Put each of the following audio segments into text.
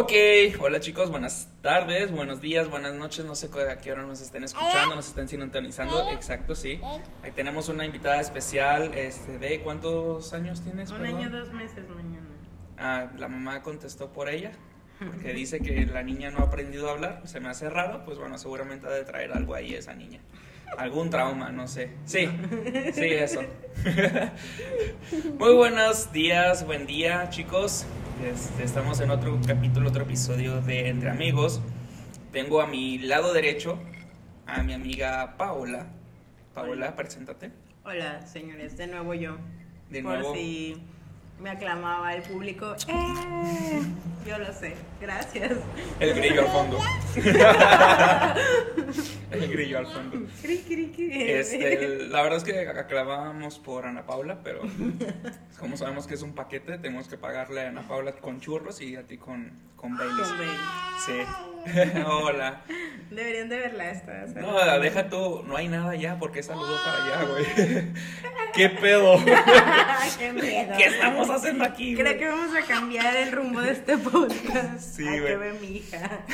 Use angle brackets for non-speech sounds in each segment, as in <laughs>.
Ok, hola chicos, buenas tardes, buenos días, buenas noches, no sé a qué hora nos estén escuchando, nos estén sintonizando, exacto, sí. Ahí tenemos una invitada especial, este, de ¿cuántos años tienes? Un perdón? año, dos meses mañana. Ah, la mamá contestó por ella, porque <laughs> dice que la niña no ha aprendido a hablar, se me hace raro, pues bueno, seguramente ha de traer algo ahí esa niña. Algún trauma, no sé. Sí, <laughs> sí, eso. <laughs> Muy buenos días, buen día, chicos. Este, estamos en otro capítulo, otro episodio de Entre Amigos. Tengo a mi lado derecho a mi amiga Paola. Paola, preséntate. Hola, señores, de nuevo yo. De Por nuevo. si me aclamaba el público. ¡Eh! Yo lo sé, gracias. El grillo al fondo. <laughs> El grillo al fondo. Este, la verdad es que aclamábamos por Ana Paula, pero como sabemos que es un paquete, tenemos que pagarle a Ana Paula con churros y a ti con, con Baileys. Con Bailey. Sí. <laughs> Hola. Deberían de verla esta. No, deja tú, no hay nada ya, porque saludó para allá, güey. <laughs> ¿Qué pedo? <laughs> ¡Qué miedo! ¿Qué estamos haciendo aquí? Creo güey? que vamos a cambiar el rumbo de este podcast. Sí, Ay, güey. que ve mi hija.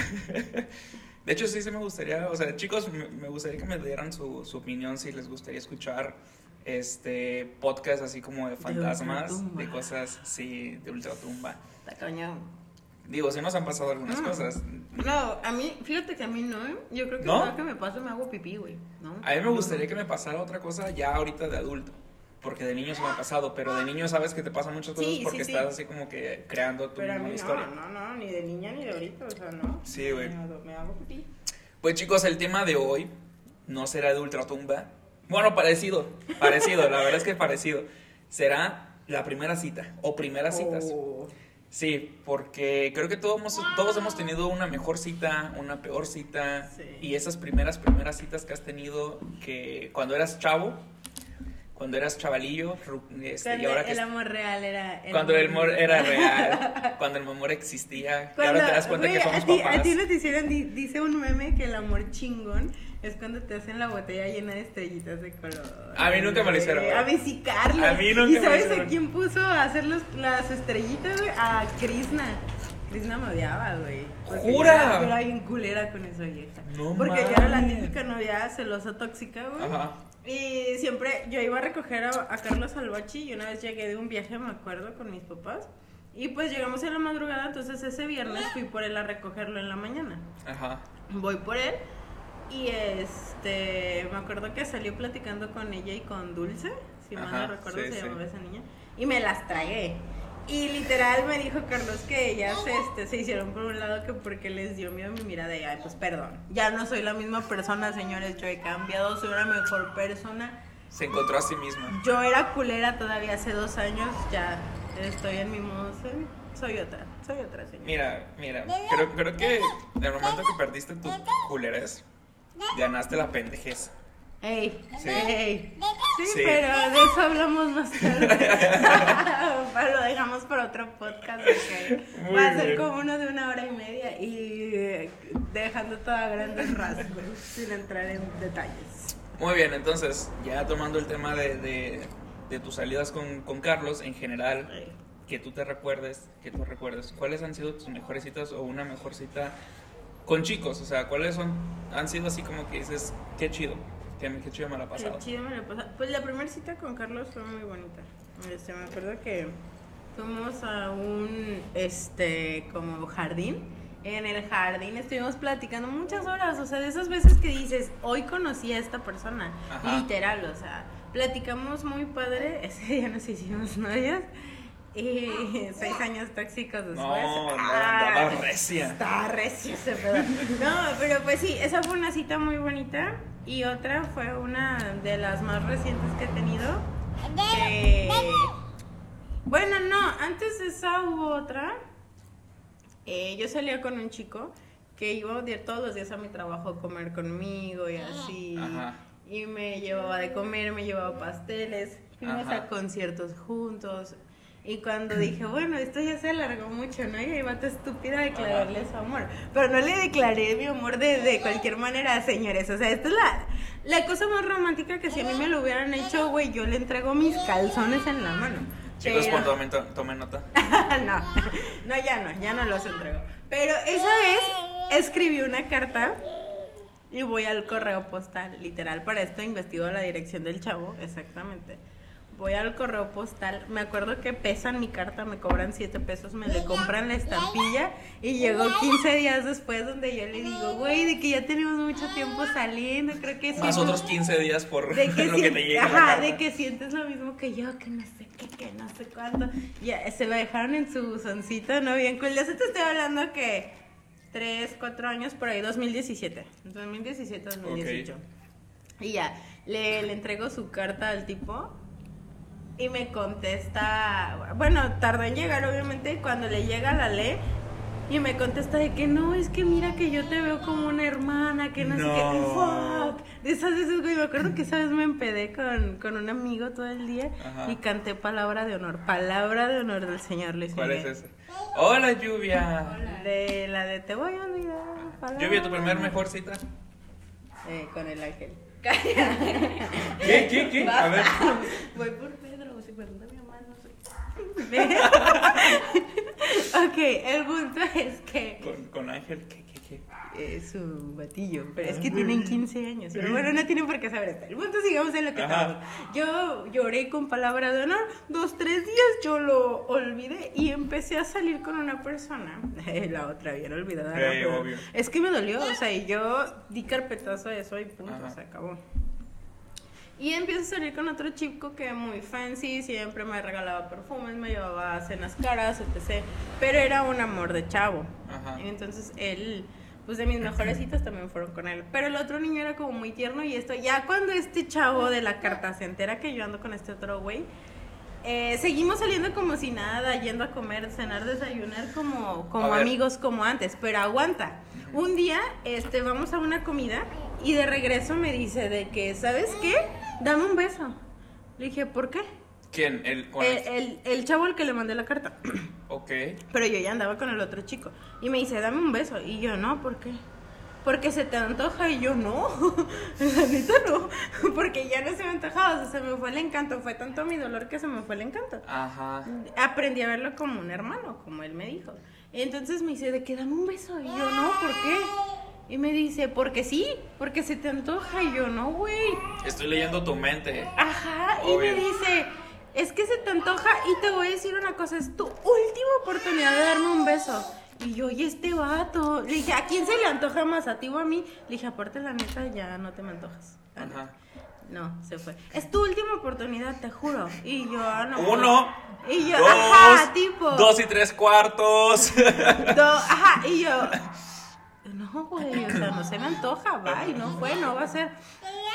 De hecho, sí, sí me gustaría, o sea, chicos, me, gustaría que me dieran su, su opinión si les gustaría escuchar este podcast así como de fantasmas, de cosas, sí, de ultratumba. Está cañón. Digo, sí nos han pasado algunas Mm. cosas. No, a mí, fíjate que a mí no, ¿eh? Yo creo que ¿No? cada que me paso me hago pipí, güey. ¿no? A mí me gustaría que me pasara otra cosa ya ahorita de adulto. Porque de niño se me ha pasado, pero de niño sabes que te pasan muchas cosas Sí, porque sí, sí. estás así como que creando tu Pero a mí historia. no, no, no, ni de niña ni de ahorita, o sea, no. Sí, güey. Me hago pipí. Pues chicos, el tema de hoy no será de ultratumba. Bueno, parecido, parecido, la verdad es que parecido. Será la primera cita o primeras citas. Oh. Sí, porque creo que todos hemos, todos hemos tenido una mejor cita, una peor cita. Sí. Y esas primeras, primeras citas que has tenido que cuando eras chavo, cuando eras chavalillo, este, y ahora que el amor real era. cuando el amor era real, <laughs> cuando el amor existía, y ahora te das cuenta que somos a ti, papás. A ti no te hicieron, di- dice un meme que el amor chingón es cuando te hacen la botella llena de estrellitas de color. A mí nunca me lo hicieron, güey. A mí sí, Carlos. A mí nunca ¿Y me lo sabes a quién puso a hacer los, las estrellitas, güey? A Krishna. Krishna me odiaba, güey. ¡Jura! Yo era, bien culera con esa vieja. No Porque yo era la típica novia celosa tóxica, güey. Ajá. Y siempre yo iba a recoger a, a Carlos Albachi y una vez llegué de un viaje, me acuerdo, con mis papás. Y pues llegamos en la madrugada, entonces ese viernes fui por él a recogerlo en la mañana. Ajá. Voy por él y este, me acuerdo que salió platicando con ella y con Dulce, si mal no recuerdo sí, se sí. llamaba esa niña, y me las tragué. Y literal me dijo Carlos que ellas este, se hicieron por un lado que porque les dio miedo mi mirada y ay, pues perdón, ya no soy la misma persona, señores, yo he cambiado, soy una mejor persona. Se encontró a sí misma. Yo era culera todavía hace dos años, ya estoy en mi modo, soy, soy otra, soy otra señora. Mira, mira, creo, creo que el momento que perdiste tu culerez, ganaste la pendejez. Ey, Sí. ey. Sí, Sí. pero de eso hablamos más tarde. <laughs> Lo dejamos para otro podcast porque Muy va a ser bien. como uno de una hora y media y eh, dejando todo a grandes rasgos sin entrar en detalles. Muy bien, entonces, ya tomando el tema de, de, de tus salidas con, con Carlos, en general, Ey. que tú te recuerdes, que tú recuerdes, ¿cuáles han sido tus mejores citas o una mejor cita con chicos? O sea, ¿cuáles son, han sido así como que dices, qué chido, qué, qué chido me la ha pasado? Qué chido me lo pasa. Pues la primera cita con Carlos fue muy bonita. Este, me acuerdo que fuimos a un este como jardín. En el jardín estuvimos platicando muchas horas, o sea, de esas veces que dices, hoy conocí a esta persona, Ajá. literal, o sea, platicamos muy padre, <laughs> ese día nos hicimos novios y <laughs> seis años tóxicos después. No, no, ah, recia. Recio ese pedo. No, pero pues sí, esa fue una cita muy bonita. Y otra fue una de las más recientes que he tenido. Que... Bueno, no, antes de esa hubo otra. Eh, yo salía con un chico que iba todos los días a mi trabajo a comer conmigo y así. Ajá. Y me llevaba de comer, me llevaba pasteles, fuimos Ajá. a conciertos juntos. Y cuando dije, bueno, esto ya se alargó mucho, ¿no? Y ahí va tu estúpida a declararle su amor. Pero no le declaré mi amor de, de cualquier manera, señores. O sea, esta es la, la cosa más romántica que si a mí me lo hubieran hecho, güey, yo le entrego mis calzones en la mano. Chicos, Pero- cuando tomen, to- tomen nota. <laughs> no, no, ya no, ya no los entrego. Pero esa vez escribí una carta y voy al correo postal, literal, para esto investigo la dirección del chavo, exactamente. Voy al correo postal, me acuerdo que pesan mi carta, me cobran 7 pesos, me le compran la estampilla y llegó 15 días después donde yo le digo, güey, de que ya tenemos mucho tiempo saliendo, creo que. Más otros 15 días por de que, <laughs> lo que te llega. ajá, de que sientes lo mismo que yo, que no sé qué, que no sé cuánto. Ya, se lo dejaron en su buzoncito, ¿no? Bien cool. Ya se te estoy hablando que 3, 4 años por ahí, 2017. 2017, 2018. Y ya, le, le entrego su carta al tipo y me contesta, bueno, tardó en llegar obviamente, cuando le llega la ley y me contesta de que no, es que mira que yo te veo como una hermana, que no, sé qué, fuck. De esas veces, güey, me acuerdo que esa vez me empedé con, con un amigo todo el día Ajá. y canté palabra de honor, palabra de honor del señor Luis ¿Cuál es ese? Hola, Lluvia. De la de te voy a olvidar. palabra Lluvia, tu primer mejor cita. Eh, con el ángel. <laughs> ¿Qué, qué, qué? A ver. Voy por Pregunta mi mamá, no sé. <laughs> ok, el punto es que Con, con Ángel, ¿qué, qué, qué? es su batillo, pero es que tienen 15 años. Pero bueno, no tienen por qué saber. El punto sigamos en lo que estamos. Yo lloré con palabra de honor, dos, tres días yo lo olvidé y empecé a salir con una persona. <laughs> La otra bien olvidada. Eh, Pero obvio. Es que me dolió, o sea, y yo di carpetazo a eso y punto, Ajá. se acabó. Y empiezo a salir con otro chico que muy fancy, siempre me regalaba perfumes, me llevaba a cenas caras, etc. Pero era un amor de chavo. Ajá. Entonces él, pues de mis mejores citas también fueron con él. Pero el otro niño era como muy tierno y esto, ya cuando este chavo de la carta se entera que yo ando con este otro güey, eh, seguimos saliendo como si nada, yendo a comer, cenar, desayunar como, como amigos como antes, pero aguanta. Un día este, vamos a una comida y de regreso me dice de que, ¿sabes qué? Dame un beso. Le dije, ¿por qué? ¿Quién? El, con El, el- el- chavo al que le mandé la carta. <clears throat> Ok. Pero yo ya andaba con el otro chico. Y me dice, dame un beso. Y yo, no, ¿por qué? Porque se te antoja. Y yo, no. <laughs> La neta no. <laughs> Porque ya no se me antojaba. O sea, se me fue el encanto. Fue tanto mi dolor que se me fue el encanto. Ajá. Aprendí a verlo como un hermano, como él me dijo. Y entonces me dice, de que dame un beso. Y yo, no, ¿por qué? Y me dice, porque sí, porque se te antoja. Y yo, no, güey. Estoy leyendo tu mente. Ajá, y me dice, es que se te antoja y te voy a decir una cosa, es tu última oportunidad de darme un beso. Y yo, y este vato, le dije, ¿a quién se le antoja más? ¿A ti o a mí? Le dije, aparte la neta, ya no te me antojas. Ajá. No, se fue. Es tu última oportunidad, te juro. Y yo, ah, no. Uno. Y yo, dos, ajá, tipo. Dos y tres cuartos. Do- ajá, y yo, no, güey, o sea, no se me antoja, va, y no fue, no va a ser.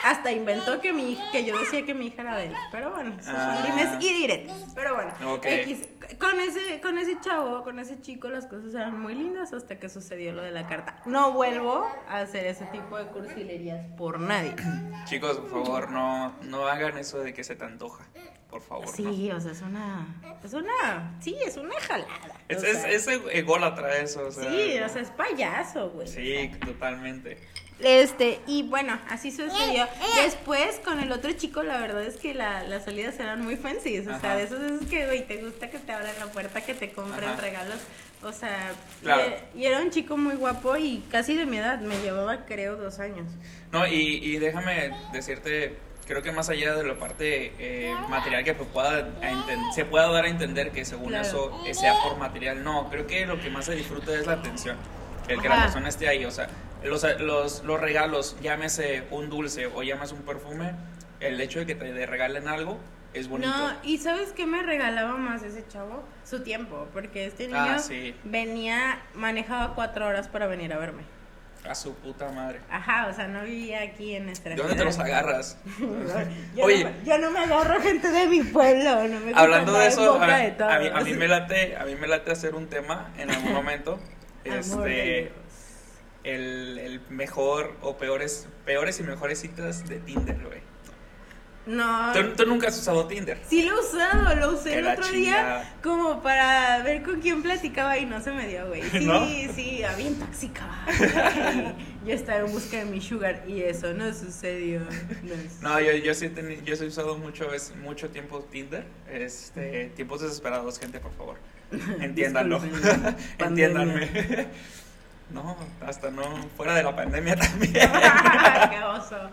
Hasta inventó que mi que yo decía que mi hija era de él, pero bueno, son Ah. y diretes, pero bueno. X. con ese, con ese chavo, con ese chico, las cosas eran muy lindas hasta que sucedió lo de la carta. No vuelvo a hacer ese tipo de cursilerías por nadie. Chicos, por favor, no, no hagan eso de que se te antoja. Por favor. no. Sí, o sea, es una, es una, sí, es una jalada. Es, es, es ególatra eso. O sea, sí, o sea, es payaso, güey. Sí, totalmente. Este, y bueno, así sucedió. Después, con el otro chico, la verdad es que la- las salidas eran muy fancy. O sea, Ajá. de esos es que, güey, te gusta que te abran la puerta, que te compren Ajá. regalos. O sea, Claro. y, y era un chico muy guapo y casi de mi edad. Me llevaba, creo, dos años. No, y, y déjame decirte, creo que más allá de la parte eh, material que pueda se pueda dar a entender que según Claro. eso eh, sea por material, no, creo que lo que más se disfruta es la atención, el que la persona esté ahí, o sea, los, los, los regalos, llámese un dulce o llámese un perfume, el hecho de que te regalen algo es bonito. No, y ¿sabes qué me regalaba más ese chavo? Su tiempo, porque este niño Ah, sí. venía, manejaba cuatro horas para venir a verme. A su puta madre. Ajá, o sea, no vivía aquí en nuestra ¿De dónde te los agarras? <laughs> Yo, <laughs> Oye. no, yo no me agarro gente de mi pueblo, no me Hablando de eso, a, de a mí, a mí me late, a mí me late hacer un tema en algún <laughs> momento. Este, el, el mejor o peores, peores y mejores citas de Tinder, güey. No. ¿Tú, tú nunca has usado Tinder. Sí lo he usado, lo usé el otro chingada. día como para ver con quién platicaba y no se me dio, güey. Sí, <laughs> ¿No? sí, había tóxica. <laughs> Yo estaba en busca de mi sugar y eso no sucedió. No, es- No, yo, yo sí he yo sí he usado mucho, vez- mucho tiempo Tinder. Este, tiempos desesperados, gente, por favor. <laughs> Entiéndanlo. Entiéndanme. No, hasta no, fuera de la pandemia también. Qué oso.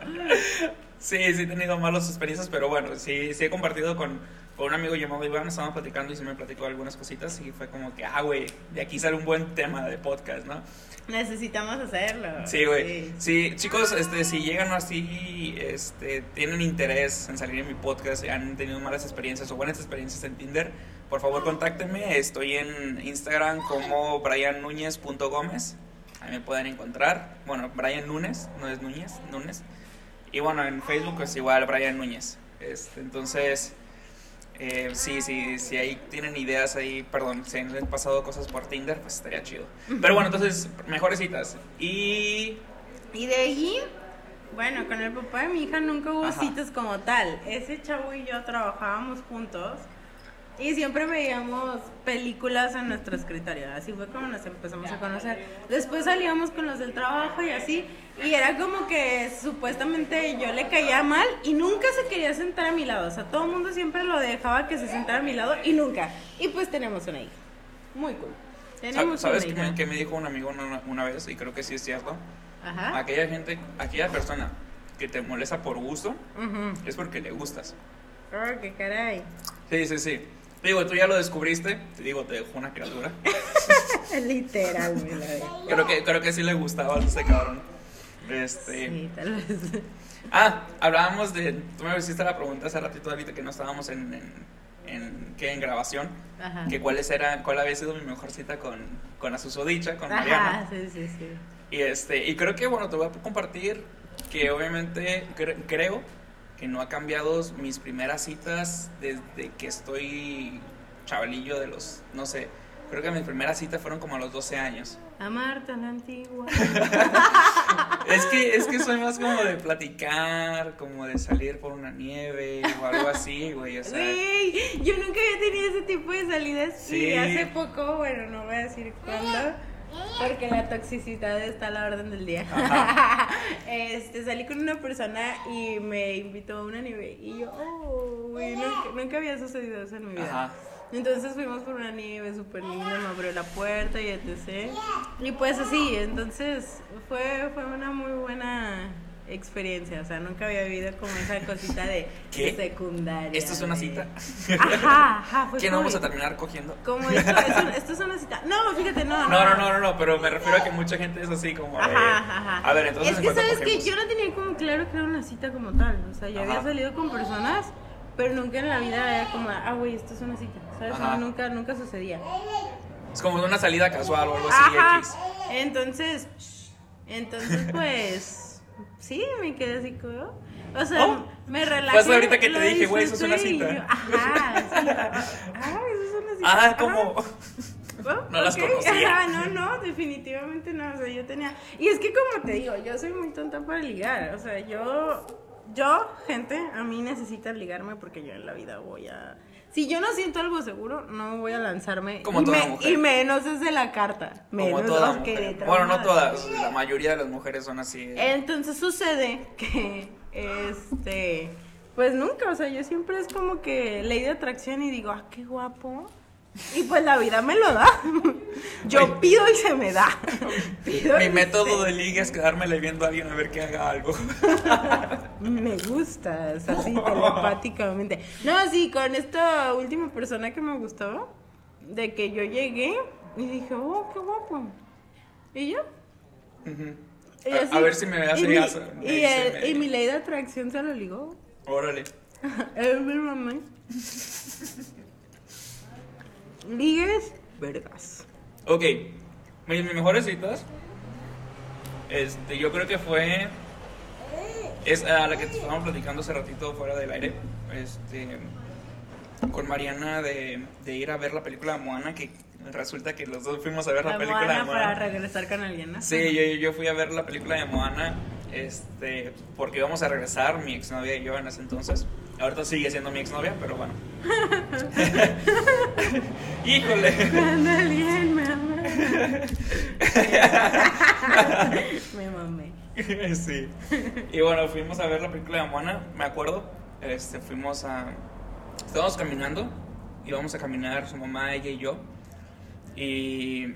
Sí, sí he tenido malas experiencias, pero bueno, sí, sí he compartido con, con un amigo llamado Iván, estábamos platicando y sí me platicó algunas cositas y fue como que, ah, güey, de aquí sale un buen tema de podcast, ¿no? Necesitamos hacerlo. Sí, güey. Sí, chicos, este, si llegan así, este, tienen interés en salir en mi podcast y han tenido malas experiencias o buenas experiencias en Tinder, por favor contáctenme. Estoy en Instagram como briannúñez.gómez. Ahí me pueden encontrar. Bueno, Brian Núñez, no es Núñez, Núñez. Y bueno, en Facebook es igual Brian Núñez. Este, entonces, eh, sí, sí, si ahí tienen ideas ahí, perdón, si han pasado cosas por Tinder, pues estaría chido. Pero bueno, entonces, mejores citas. Y Y de allí, bueno, con el papá de mi hija nunca hubo Ajá. citas como tal. Ese chavo y yo trabajábamos juntos y siempre veíamos películas en nuestro escritorio. Así fue como nos empezamos a conocer. Después salíamos con los del trabajo y así. Y era como que supuestamente yo le caía mal y nunca se quería sentar a mi lado. O sea, todo el mundo siempre lo dejaba que se sentara a mi lado y nunca. Y pues tenemos una hija. Muy cool. Tenemos ¿sabes una qué hija. me, qué me dijo un amigo una, una vez? Y creo que sí es cierto. Ajá. Aquella gente, aquella persona que te molesta por gusto, Ujú. es porque le gustas. Oh, qué caray. Sí, sí, sí. Digo, tú ya lo descubriste, te digo, te dejó una criatura. <laughs> Literal, me la ve. Creo que, creo que sí le gustaba a ese cabrón. Este. Sí, tal vez. Ah, hablábamos de. Tú me hiciste la pregunta hace ratito ahorita que no estábamos en. en, en- ¿qué? en grabación. Ajá. Que cuáles era, cuál había sido mi mejor cita con, con la susodicha, con Mariana. Ajá, sí, sí, sí. Y este, y creo que bueno, te voy a compartir que obviamente cre- creo que no ha cambiado mis primeras citas desde que estoy chavalillo de los, no sé, creo que mis primeras citas fueron como a los 12 años. Amar tan antigua. <laughs> Es que, es que soy más como de platicar, como de salir por una nieve o algo así, güey, o sea. Güey, yo nunca había tenido ese tipo de salidas. Sí. Y hace poco, bueno, no voy a decir cuándo. Porque la toxicidad está a la orden del día. <laughs> Este, salí con una persona y me invitó a una nieve. Y yo, oh, güey, nunca, nunca había sucedido eso en mi vida. Ajá. Entonces fuimos por una nieve súper linda, me abrió la puerta y etc. Y pues así, entonces fue, fue una muy buena experiencia. O sea, nunca había vivido como esa cosita de, <laughs> secundaria. ¿Esto es una de- cita? Ajá, ajá. Fue <laughs> ¿Qué no vamos a terminar cogiendo? Como esto, esto, esto es una cita. No, fíjate, no. No, no, no, no, no, pero me refiero a que mucha gente es así como de... Ajá, ajá, ajá. A ver, entonces Es ¿en que sabes que yo no tenía como claro que era una cita como tal. O sea, yo había Ajá. salido con personas, pero nunca en la vida era como, ah, güey, esto es una cita. ¿Sabes? Ajá. Nunca, nunca sucedía. Es como una salida casual o algo así, Ajá. X. Entonces, entonces pues, sí, me quedé así como, o sea, Oh. me relajé. Fue hasta ahorita que te dije, güey, eso es una cita. yo, Ajá, sí. Ah, eso es una cita. Ah, como... Oh, <laughs> No las conocía. <laughs> Ajá, no, no, definitivamente no. O sea, yo tenía. Y es que, como te digo, yo soy muy tonta para ligar. O sea, yo. Yo, gente, a mí necesitan ligarme porque yo en la vida voy a. Si yo no siento algo seguro, no voy a lanzarme. Como y, toda me- mujer. y menos desde la carta. Menos Como toda que Bueno, no todas, la mayoría de las mujeres son así. Entonces sucede que, este, pues nunca, o sea, yo siempre es como que ley de atracción y digo, ah, qué guapo. Y pues la vida me lo da. Yo Oye. pido y se me da. <laughs> Pido Mi método se- de liga es quedármele viendo a alguien a ver que haga algo. <laughs> Me gustas, así telepáticamente. No, sí, con esta última persona que me gustaba, de que yo llegué y dije, oh, qué guapo. Y yo, y A- así- a ver si me hace y mi- Y, el- me- y mi ley de atracción se lo ligó. Órale. <laughs> Ligues, vergas. Ok, mis, mis mejores citas, este, yo creo que fue, es a la que estábamos platicando hace ratito fuera del aire, este, con Mariana de, de ir a ver la película de Moana, que resulta que los dos fuimos a ver la, La película Moana de Moana. para regresar con alguien, ¿no? Sí, yo, yo fui a ver la película de Moana, este, porque íbamos a regresar, mi exnovia y yo en ese entonces. Ahorita sigue siendo mi exnovia, pero bueno. <laughs> Híjole. Anda bien, mamá. <laughs> Me mamé. sí. Y bueno, fuimos a ver la película de Moana, me acuerdo. Este, fuimos a. Estábamos caminando. Íbamos a caminar su mamá, ella y yo. Y.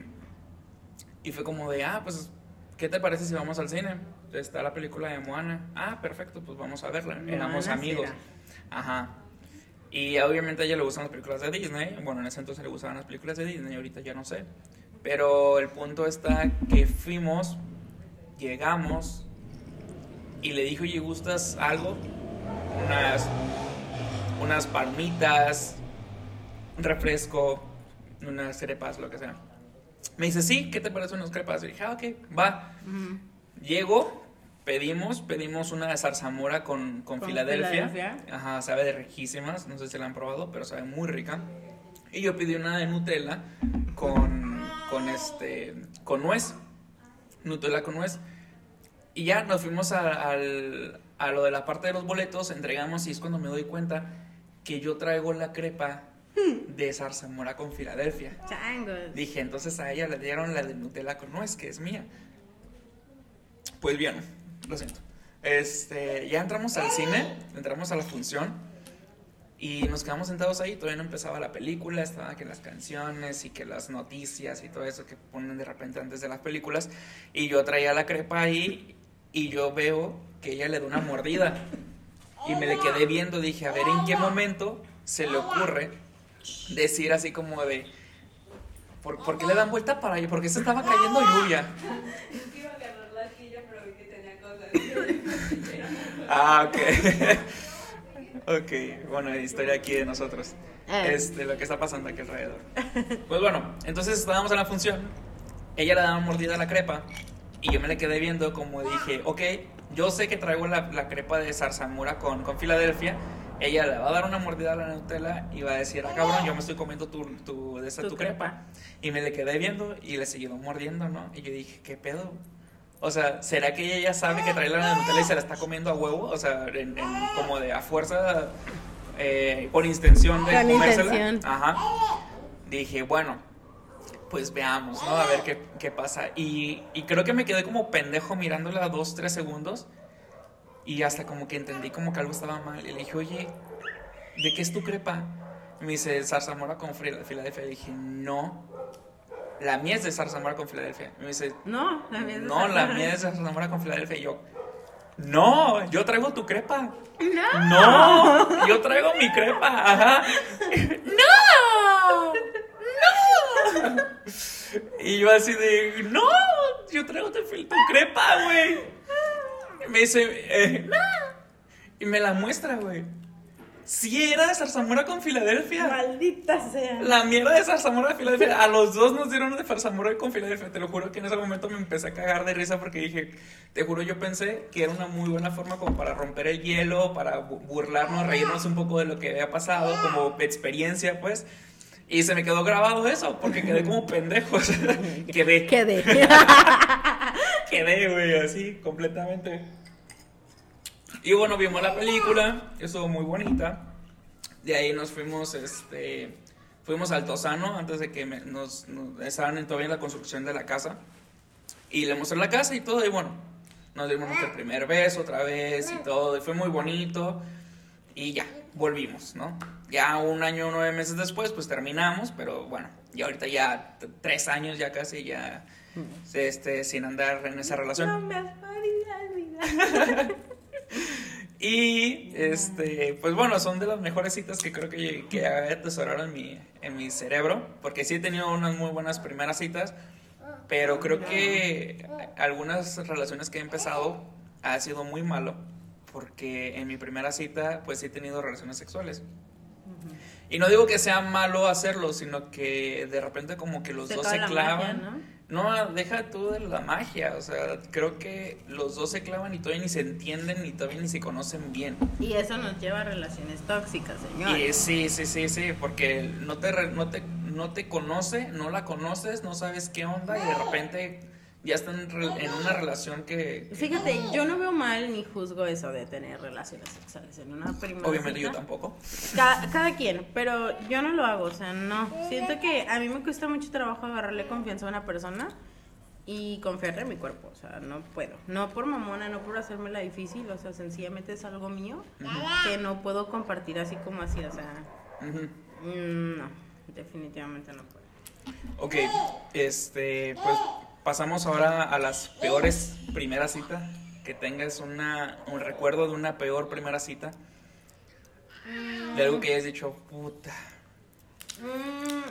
Y fue como de, ah, pues, ¿qué te parece si vamos al cine? Está la película de Moana. Ah, perfecto, pues vamos a verla. Éramos amigos. será. Ajá. Y obviamente a ella le gustan las películas de Disney. Bueno, en ese entonces le gustaban las películas de Disney, ahorita ya no sé. Pero el punto está que fuimos, llegamos y le dijo, oye, ¿gustas algo? Unas, unas palmitas, un refresco, unas crepas, lo que sea. Me dice, sí, ¿qué te parece unas crepas? Y dije, ah, ok, va. Ujú. Llego, pedimos, pedimos una de zarzamora con, con, Con Filadelfia. Filadelfia. Ajá, sabe de riquísimas, no sé si la han probado, pero sabe muy rica. Y yo pedí una de Nutella con, con este, con nuez. Nutella con nuez. Y ya nos fuimos a, al- a lo de la parte de los boletos, entregamos y es cuando me doy cuenta que yo traigo la crepa de zarzamora con Filadelfia. Changos. Dije, entonces a ella le dieron la de Nutella con nuez, que es mía. Pues bien, lo siento. Este, ya entramos al cine, entramos a la función y nos quedamos sentados ahí. Todavía no empezaba la película, estaban que las canciones y que las noticias y todo eso que ponen de repente antes de las películas. Y yo traía la crepa ahí y yo veo que ella le da una mordida. Y me le quedé viendo, dije, a ver en qué momento se le ocurre decir así como de, ¿por, por qué le dan vuelta para allá? Porque se estaba cayendo lluvia. Es que iba a agarrar la silla, pero vi que tenía cosas. Ah, ok. <laughs> ok, bueno, historia aquí de nosotros. Eh. Este, lo que está pasando aquí alrededor. Pues bueno, entonces estábamos en la función. Ella le daba mordida a la crepa. Y yo me le quedé viendo como dije, ok, yo sé que traigo la, la crepa de zarzamora con, con Filadelfia. Ella le va a dar una mordida a la Nutella y va a decir, ah, cabrón, yo me estoy comiendo tu, tu, de esa, Tu tu crepa. crepa. Y me le quedé viendo y le siguió mordiendo, ¿no? Y yo dije, ¿qué pedo? O sea, ¿será que ella ya sabe que trae la Nutella y se la está comiendo a huevo? O sea, en- en- como de a fuerza, eh, por intención de Con comérsela. intención. Ajá. Dije, bueno, pues veamos, ¿no? A ver qué, qué pasa. Y, y creo que me quedé como pendejo mirándola dos, tres segundos. Y hasta como que entendí como que algo estaba mal. Y le dije, oye, ¿de qué es tu crepa? Me dice, zarzamora con Fila- Filadelfia. Y dije, no. La mía es de zarzamora con Filadelfia. Y me dice, No, la mía es de no, la zarzamora. mía es de zarzamora con Filadelfia. Y yo, no, yo traigo tu crepa. No. No, yo traigo mi crepa. Ajá. ¡No! Y yo así de, no, yo traigo tu, crepa, güey. Me dice, eh, y me la muestra, güey. Sí, era de zarzamora con Filadelfia. Maldita sea. La mierda de zarzamora de Filadelfia. A los dos nos dieron de zarzamora con Filadelfia. Te lo juro que en ese momento me empecé a cagar de risa porque dije, te juro, yo pensé que era una muy buena forma como para romper el hielo, para bu- burlarnos, reírnos un poco de lo que había pasado, como experiencia, pues. Y se me quedó grabado eso, porque quedé como <laughs> pendejo. quedé, <laughs> Quedé. <laughs> quedé, güey, así, completamente. Y bueno, vimos la película, estuvo muy bonita. De ahí nos fuimos, este, fuimos al Tosano antes de que me- nos, nos- estaban en- todavía en la construcción de la casa. Y le mostré la casa y todo, y bueno, nos dimos nuestro primer beso otra vez y todo, y fue muy bonito. Y ya, volvimos, ¿no? Ya un año, nueve meses después, pues terminamos, pero bueno, y ahorita ya tres años ya casi, ya, este, sin andar en esa relación. No me olvidar. <laughs> <laughs> Y este, pues bueno, son de las mejores citas que creo que, que he atesorado en mi, en mi cerebro, porque sí he tenido unas muy buenas primeras citas, pero creo que algunas relaciones que he empezado ha sido muy malo, porque en mi primera cita pues sí he tenido relaciones sexuales. Y no digo que sea malo hacerlo, sino que de repente como que los Se dos se la clavan. magia, ¿no? No, deja tú de la magia, o sea, creo que los dos se clavan y todavía ni se entienden ni todavía ni se conocen bien. Y eso nos lleva a relaciones tóxicas, señor. Y sí, sí, sí, sí, porque no te, no te, no te conoce, no la conoces, no sabes qué onda y de repente ya están en una relación que, que- Fíjate, yo no veo mal ni juzgo eso de tener relaciones sexuales en una primera obviamente yo tampoco. Cada, cada quien, pero yo no lo hago, o sea, no. Siento que a mí me cuesta mucho trabajo agarrarle confianza a una persona y confiarle en mi cuerpo, o sea, no puedo. No por mamona, no por hacérmela difícil, o sea, sencillamente es algo mío que no puedo compartir así como así, o sea, mm, no, definitivamente no puedo. Ok, este, pues pasamos ahora a las peores primeras citas. Que tengas una, un recuerdo de una peor primera cita. De algo que hayas dicho, puta. Mm,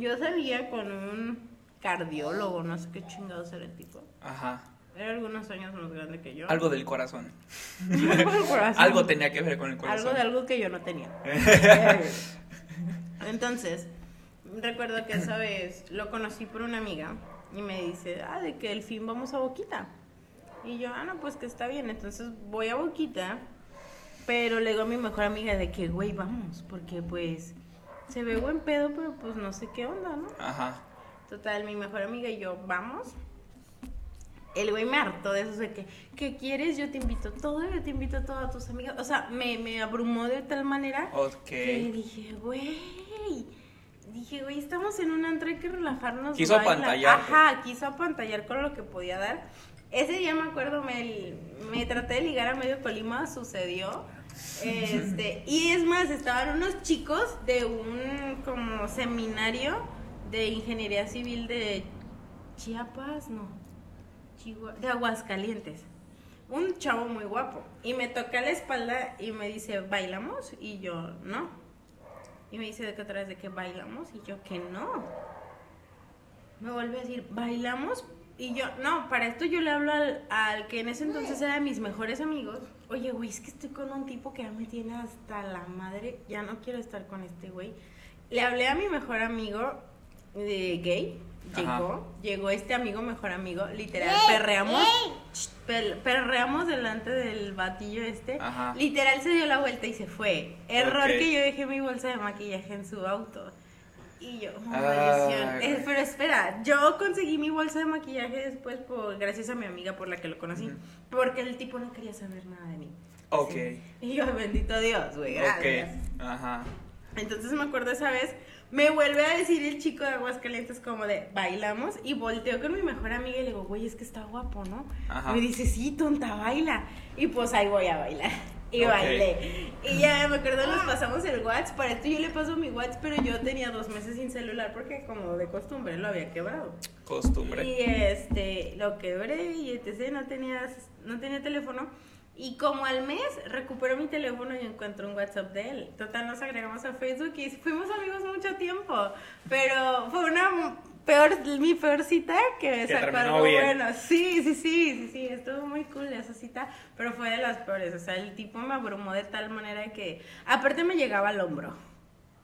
yo salía con un cardiólogo, no sé qué chingados era el tipo. Ajá. Era algunos años más grande que yo. Algo del corazón. <laughs> Algo del corazón. Algo tenía que ver con el corazón. Algo de algo que yo no tenía. <laughs> Entonces, recuerdo que esa vez lo conocí por una amiga y me dice, ah, de que el fin vamos a Boquita. Y yo, ah, no, pues que está bien. Entonces voy a Boquita, pero le digo a mi mejor amiga de que, güey, vamos, porque pues se ve buen pedo, pero pues no sé qué onda, ¿no? Ajá. Total, mi mejor amiga y yo, vamos. El güey me hartó de eso, de que, ¿qué quieres? Yo te invito todo, yo te invito a todas tus amigas. O sea, me, me abrumó de tal manera Ok. que dije, güey. Dije, güey, estamos en un antro, hay que relajarnos. Quiso baila". apantallarte. Ajá, quiso apantallar con lo que podía dar. Ese día me acuerdo, me, me traté de ligar a medio Colima, sucedió. Este, <laughs> y es más, estaban unos chicos de un como seminario de ingeniería civil de Chiapas, no, Chihua- de Aguascalientes. Un chavo muy guapo. Y me toca la espalda y me dice, ¿bailamos? Y yo, no. Y me dice de que otra vez de que bailamos y yo que no. Me vuelve a decir, ¿bailamos? Y yo, no, para esto yo le hablo al, al que en ese entonces era de mis mejores amigos. Oye, güey, es que estoy con un tipo que ya me tiene hasta la madre. Ya no quiero estar con este güey. Le hablé a mi mejor amigo de gay. Llegó, Ajá. llegó este amigo, mejor amigo, literal, perreamos, per- perreamos delante del batillo este, Ajá. literal se dio la vuelta y se fue. Error que yo dejé mi bolsa de maquillaje en su auto. Y yo. Eh, pero espera, yo conseguí mi bolsa de maquillaje después por, gracias a mi amiga por la que lo conocí, porque el tipo no quería saber nada de mí. Ok. Sí. Y yo, bendito Dios, güey, gracias. Ok. Ajá. Entonces me acuerdo esa vez, me vuelve a decir el chico de Aguascalientes como de, bailamos, y volteo con mi mejor amiga y le digo, güey, es que está guapo, ¿no? Ajá. Me dice, sí, tonta, baila. Y pues ahí voy a bailar. Y bailé. Y ya me acuerdo, nos pasamos el WhatsApp. Para esto yo le paso mi WhatsApp, pero yo tenía dos meses sin celular porque como de costumbre lo había quebrado. Costumbre. Y este, lo quebré y etc. No tenía, no tenía teléfono. Y como al mes recupero mi teléfono y encuentro un WhatsApp de él. Total, nos agregamos a Facebook y fuimos amigos mucho tiempo. Pero fue una peor, mi peor cita que Que sacó algo bien. bueno. Sí, sí, sí, sí, sí, estuvo muy cool esa cita, pero fue de las peores. O sea, el tipo me abrumó de tal manera que, aparte me llegaba al hombro.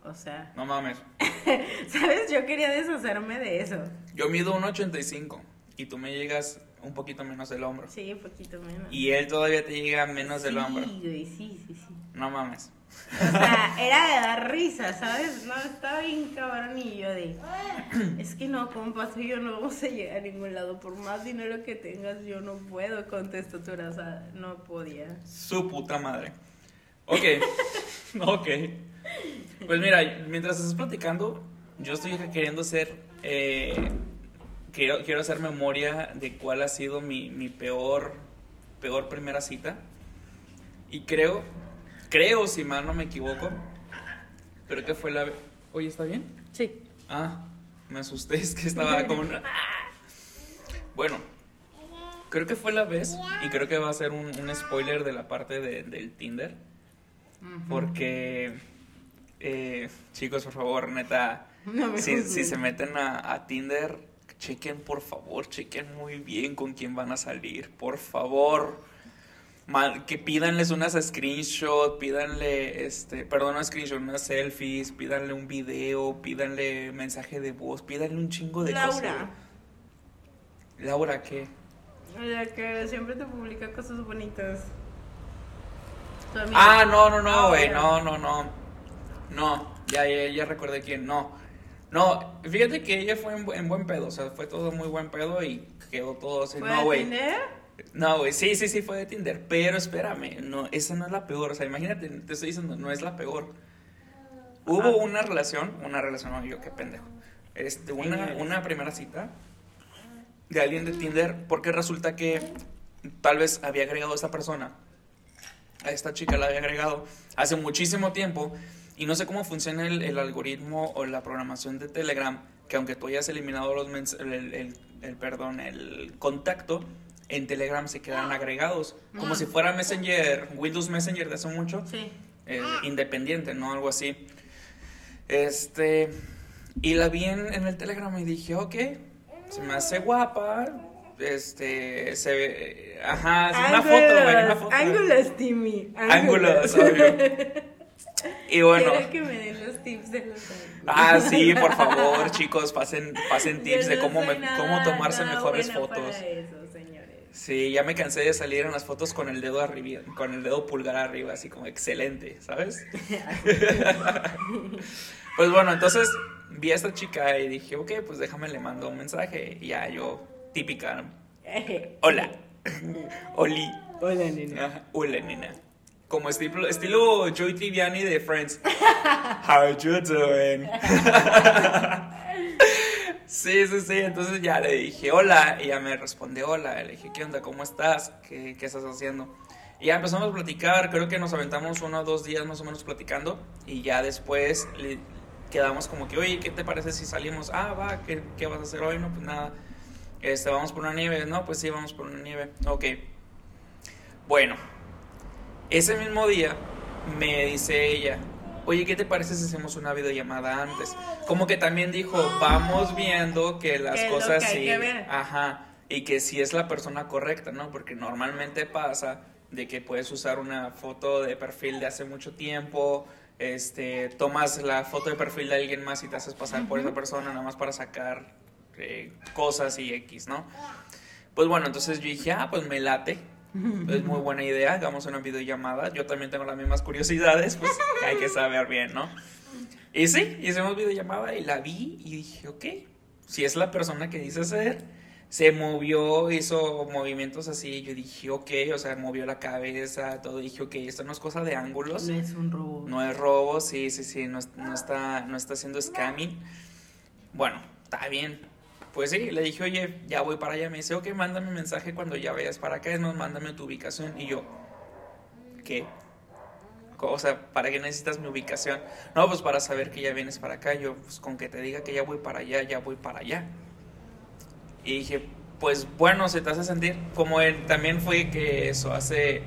O sea, No mames. <laughs> ¿sabes? Yo quería deshacerme de eso. Yo mido 1.85 y tú me llegas un poquito menos del hombro. Sí, un poquito menos. Y él todavía te llega menos del hombro. güey, sí, sí, sí. No mames. O sea, <laughs> era de dar risa, ¿sabes? No, estaba bien cabrón y yo de... <clears throat> Es que no, compa, tú y yo no vamos a llegar a ningún lado. Por más dinero que tengas, yo no puedo con textura, o sea, no podía. Su puta madre. Ok. <laughs> ok. Pues mira, mientras estás platicando, yo estoy queriendo hacer. eh, quiero, quiero hacer memoria de cuál ha sido mi, mi peor, peor primera cita. Y creo, creo, si mal no me equivoco, creo que fue la. Oye, ¿está bien? Sí. Ah, me asusté, es que estaba <laughs> como... una- Bueno, creo que fue la vez, y creo que va a ser un, un spoiler de la parte de- del Tinder, porque, eh, chicos, por favor, neta, No me si, si se meten a, a Tinder, chequen, por favor, chequen muy bien con quién van a salir, por favor. Ma- que pídanles unas screenshots, pídanle, este, perdón, no screenshot, unas selfies, pídanle un video, pídanle mensaje de voz, pídanle un chingo de cosas. Laura, Laura, ¿qué? la que siempre te publica cosas bonitas. Ah, no, no, no, Ah, güey, bueno. no, no, no. No, ya, ya, ya recordé quién, no. No, fíjate que ella fue en, bu- en buen pedo, o sea, fue todo muy buen pedo y quedó todo así. ¿Fue No, de güey. Tinder? No, güey, sí, sí, sí, fue de Tinder. Pero espérame, no, esa no es la peor. O sea, imagínate, te estoy diciendo, no es la peor. Hubo Ah. una relación, una relación, no, yo qué pendejo. Este, una, una primera cita de alguien de Tinder, porque resulta que tal vez había agregado a esta persona, a esta chica la había agregado hace muchísimo tiempo, y no sé cómo funciona el, el algoritmo o la programación de Telegram, que aunque tú hayas eliminado los mens- el, el- el- perdón, el contacto, en Telegram se quedan agregados, como si fuera Messenger, Windows Messenger de hace mucho, Sí. eh, independiente, ¿no? Algo así. Este, y la vi en, en el Telegram y dije, ok, se me hace guapa, este, se ve, ajá, es una foto, güey, una foto. Ángulos, Timmy. Ángulos, obvio. <laughs> <laughs> Y bueno, Quiero que me den los tips de los ah, sí, por favor, chicos, pasen, pasen tips de no cómo, soy me- nada- cómo tomarse nada mejores buena fotos. Para eso, señores. Sí, ya me cansé de salir en las fotos con el dedo arriba, con el dedo pulgar arriba, así como excelente, ¿sabes? <laughs> <laughs> pues bueno, entonces vi a esta chica y dije, ok, pues déjame le mando un mensaje. Y ya yo, típica, hola, Oli, Hola, nena. Hola nena. Como estilo, estilo Joey Triviani de Friends. <laughs> How you doing? <laughs> Sí, sí, sí. Entonces ya le dije hola. Y ella me respondió hola. Le dije, ¿qué onda? ¿Cómo estás? ¿Qué, qué estás haciendo? Y ya empezamos a platicar. Creo que nos aventamos uno o dos días más o menos platicando. Y ya después le quedamos como que, oye, ¿qué te parece si salimos? Ah, va, ¿qué, qué vas a hacer hoy? No, pues nada. Este, vamos por una nieve. No, pues sí, vamos por una nieve. Ok. Bueno, ese mismo día me dice ella, oye, ¿qué te parece si hacemos una videollamada antes? Como que también dijo, vamos viendo que las Que cosas que sí, que ajá, y que si es la persona correcta, ¿no? Porque normalmente pasa de que puedes usar una foto de perfil de hace mucho tiempo, este, tomas la foto de perfil de alguien más y te haces pasar por esa persona nada más para sacar eh, cosas y X, ¿no? Pues bueno, entonces yo dije, ah, pues me late. Es muy buena idea, hagamos una videollamada. Yo también tengo las mismas curiosidades, pues hay que saber bien, ¿no? Y sí, hicimos videollamada y la vi y dije, ok, si es la persona que dice ser, se movió, hizo movimientos así. Yo dije, ok, o sea, movió la cabeza, todo. Dije, ok, esto no es cosa de ángulos. No es un robo. No es robo, sí, sí, sí, no, no está, no está haciendo scamming. Bueno, está bien. Pues sí, le dije, oye, ya voy para allá. Me dice, ok, mándame un mensaje cuando ya vayas para acá, no, mándame tu ubicación. Y yo, ¿qué? O sea, ¿para qué necesitas mi ubicación? No, pues para saber que ya vienes para acá. Yo, pues con que te diga que ya voy para allá, ya voy para allá. Y dije, pues bueno, se te hace sentir como él. También fue que eso hace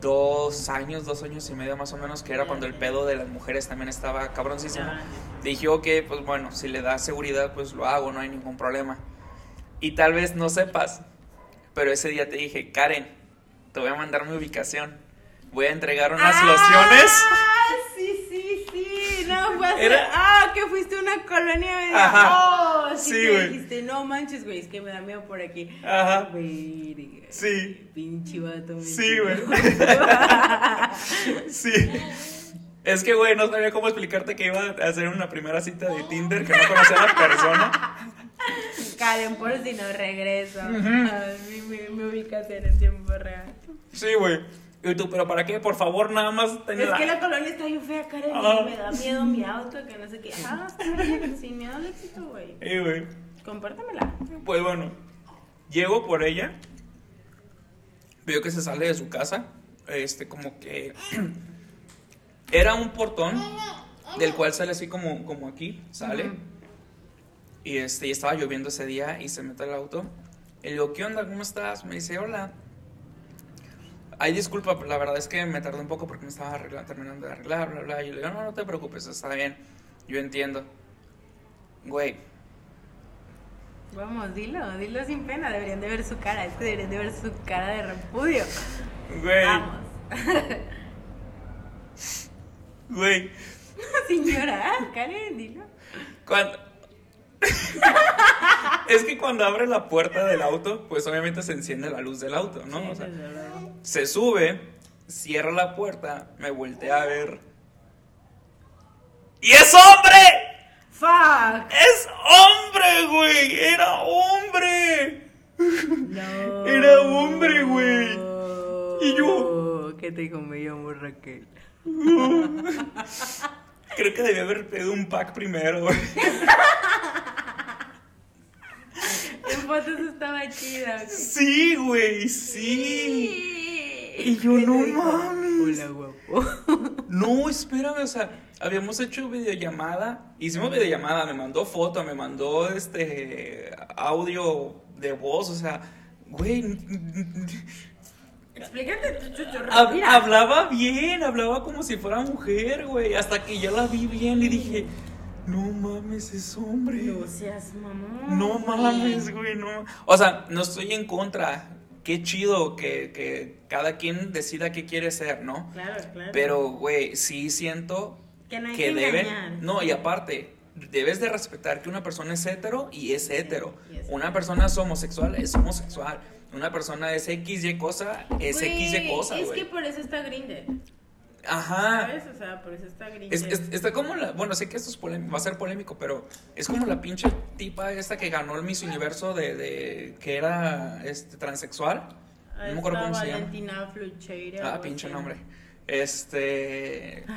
dos años, dos años y medio más o menos, que era cuando el pedo de las mujeres también estaba cabroncísimo. Dije, ok, pues bueno, si le da seguridad, pues lo hago, no hay ningún problema. Y tal vez no sepas, pero ese día te dije, Karen, te voy a mandar mi ubicación. Voy a entregar unas Ah, lociones. Era- Ah, que fuiste a una colonia. ¿verdad? Ajá. Oh, sí, dijiste, no manches, güey, es que me da miedo por aquí. Ajá. Sí. Pinche vato. Sí, güey. Sí. Es que, güey, no sabía cómo explicarte que iba a hacer una primera cita de Tinder, que no conocía a la persona. Karen, por si no regreso. A mí me, me en tiempo real. Sí, güey. Y tú, pero ¿para qué? Por favor, nada más ten Es la- que la colonia está bien fea, Karen. Ah. Me da miedo mi auto, que no sé qué. Ah, sin miedo al éxito, güey. Sí, güey. Compártemela. Pues bueno, llego por ella. Veo que se sale de su casa. Este, como que. <clears throat> Era un portón del cual sale así como, como aquí, sale. Y este, y estaba lloviendo ese día y se mete al auto. Y le digo, ¿qué onda? ¿Cómo estás? Me dice, hola. Ay, disculpa, la verdad es que me tardé un poco porque me estaba arregla- terminando de arreglar, bla, bla. Y yo le digo, no, no te preocupes, está bien. Yo entiendo. Güey, Vamos, dilo, dilo sin pena. Deberían de ver su cara. Es que deberían de ver su cara de repudio. güey, Vamos. güey. <laughs> Señora, Karen, dilo. Cuando... <laughs> es que cuando abre la puerta del auto, pues obviamente se enciende la luz del auto, ¿no? Sí, O sea, se sube, cierra la puerta, me voltea a ver. ¡Y es hombre! Fuck. ¡Es hombre, güey! ¡Era hombre! No. <laughs> Era hombre, güey. Y yo- ¿Qué te dijo? Me llamo Raquel. <laughs> Creo que debía haber pedido un pack primero, güey. <laughs> En fotos estaba chida. Sí, güey, sí. Y yo, no mames. Hola, guapo. <laughs> No, espérame, o sea, habíamos hecho videollamada, hicimos videollamada, me mandó foto, me mandó este audio de voz, o sea, güey, Explícate tu chuchurro. hab- Mira. hablaba bien, hablaba como si fuera mujer, güey, hasta que ya la vi bien y dije, no mames, es hombre. No seas mamón. No mames, güey, no. O sea, no estoy en contra. Qué chido que, que cada quien decida qué quiere ser, ¿no? Claro, claro. Pero, güey, sí siento Que no hay que que deben. engañar. No, y aparte, debes de respetar que una persona es hetero y es hetero. es Una persona es homosexual, es homosexual. Una persona es XY cosa, es XY cosa, Es güey. que por eso está Grindr. Ajá. ¿Sabes? O sea, por eso está Grindr. Es- es- está como la. Bueno, sé que esto es polém- va a ser polémico, pero es como la pinche tipa esta que ganó el Miss Universo de. de que era este, transexual. No me acuerdo Esta cómo se llama. Valentina Flucheira. Ah, pinche nombre. Este. <laughs>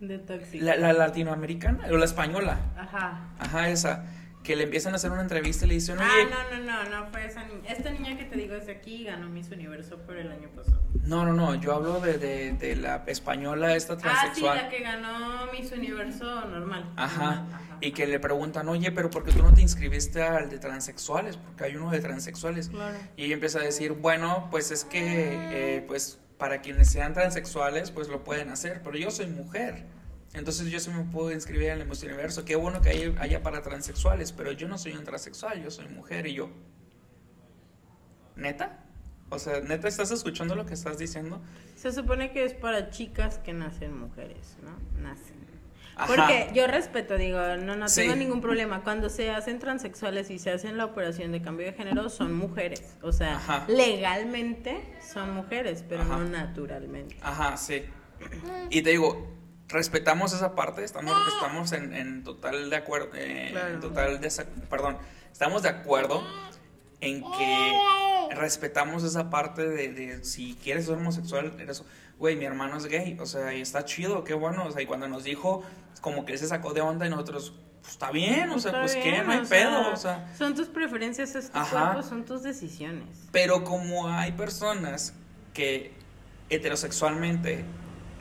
De. La, la latinoamericana o la española. Ajá. Ajá, esa. Que le empiezan a hacer una entrevista y le dicen, oye. Ah, no, no, no, no fue esa niña. Esta niña que te digo es de aquí y ganó Miss Universo por el año pasado. No, no, no. Yo hablo de, de, de la española, esta Ah, sí, transexual. la que ganó Miss Universo normal. Ajá. Ajá. Y que le preguntan, oye, pero ¿por qué tú no te inscribiste al de transexuales? Porque hay uno de transexuales. Claro. Y ella empieza a decir, bueno, pues es que, eh, pues para quienes sean transexuales, pues lo pueden hacer, pero yo soy mujer. Entonces yo sí me puedo inscribir en el Miss Universo. Qué bueno que haya, haya para transexuales, pero yo no soy un transexual, yo soy mujer y yo. ¿Neta? O sea, ¿neta estás escuchando lo que estás diciendo? Se supone que es para chicas que nacen mujeres, ¿no? Nacen. Ajá. Porque yo respeto, digo, no, no Sí. tengo ningún problema. Cuando se hacen transexuales y se hacen la operación de cambio de género, son mujeres. O sea, Ajá. legalmente son mujeres, pero Ajá. no naturalmente. Ajá, sí. Y te digo, respetamos esa parte, estamos, estamos en, en total de acuerdo, eh, Claro. en total desa- perdón, estamos de acuerdo en que respetamos esa parte de, de si quieres ser homosexual, eres, güey, mi hermano es gay, o sea, y está chido, qué bueno, o sea, y cuando nos dijo, como que él se sacó de onda y nosotros, pues está bien, o sea, Está pues qué, bien, no hay pedo, sea, o sea, Son tus preferencias, es tu cuerpo, son tus decisiones. pero como hay personas que heterosexualmente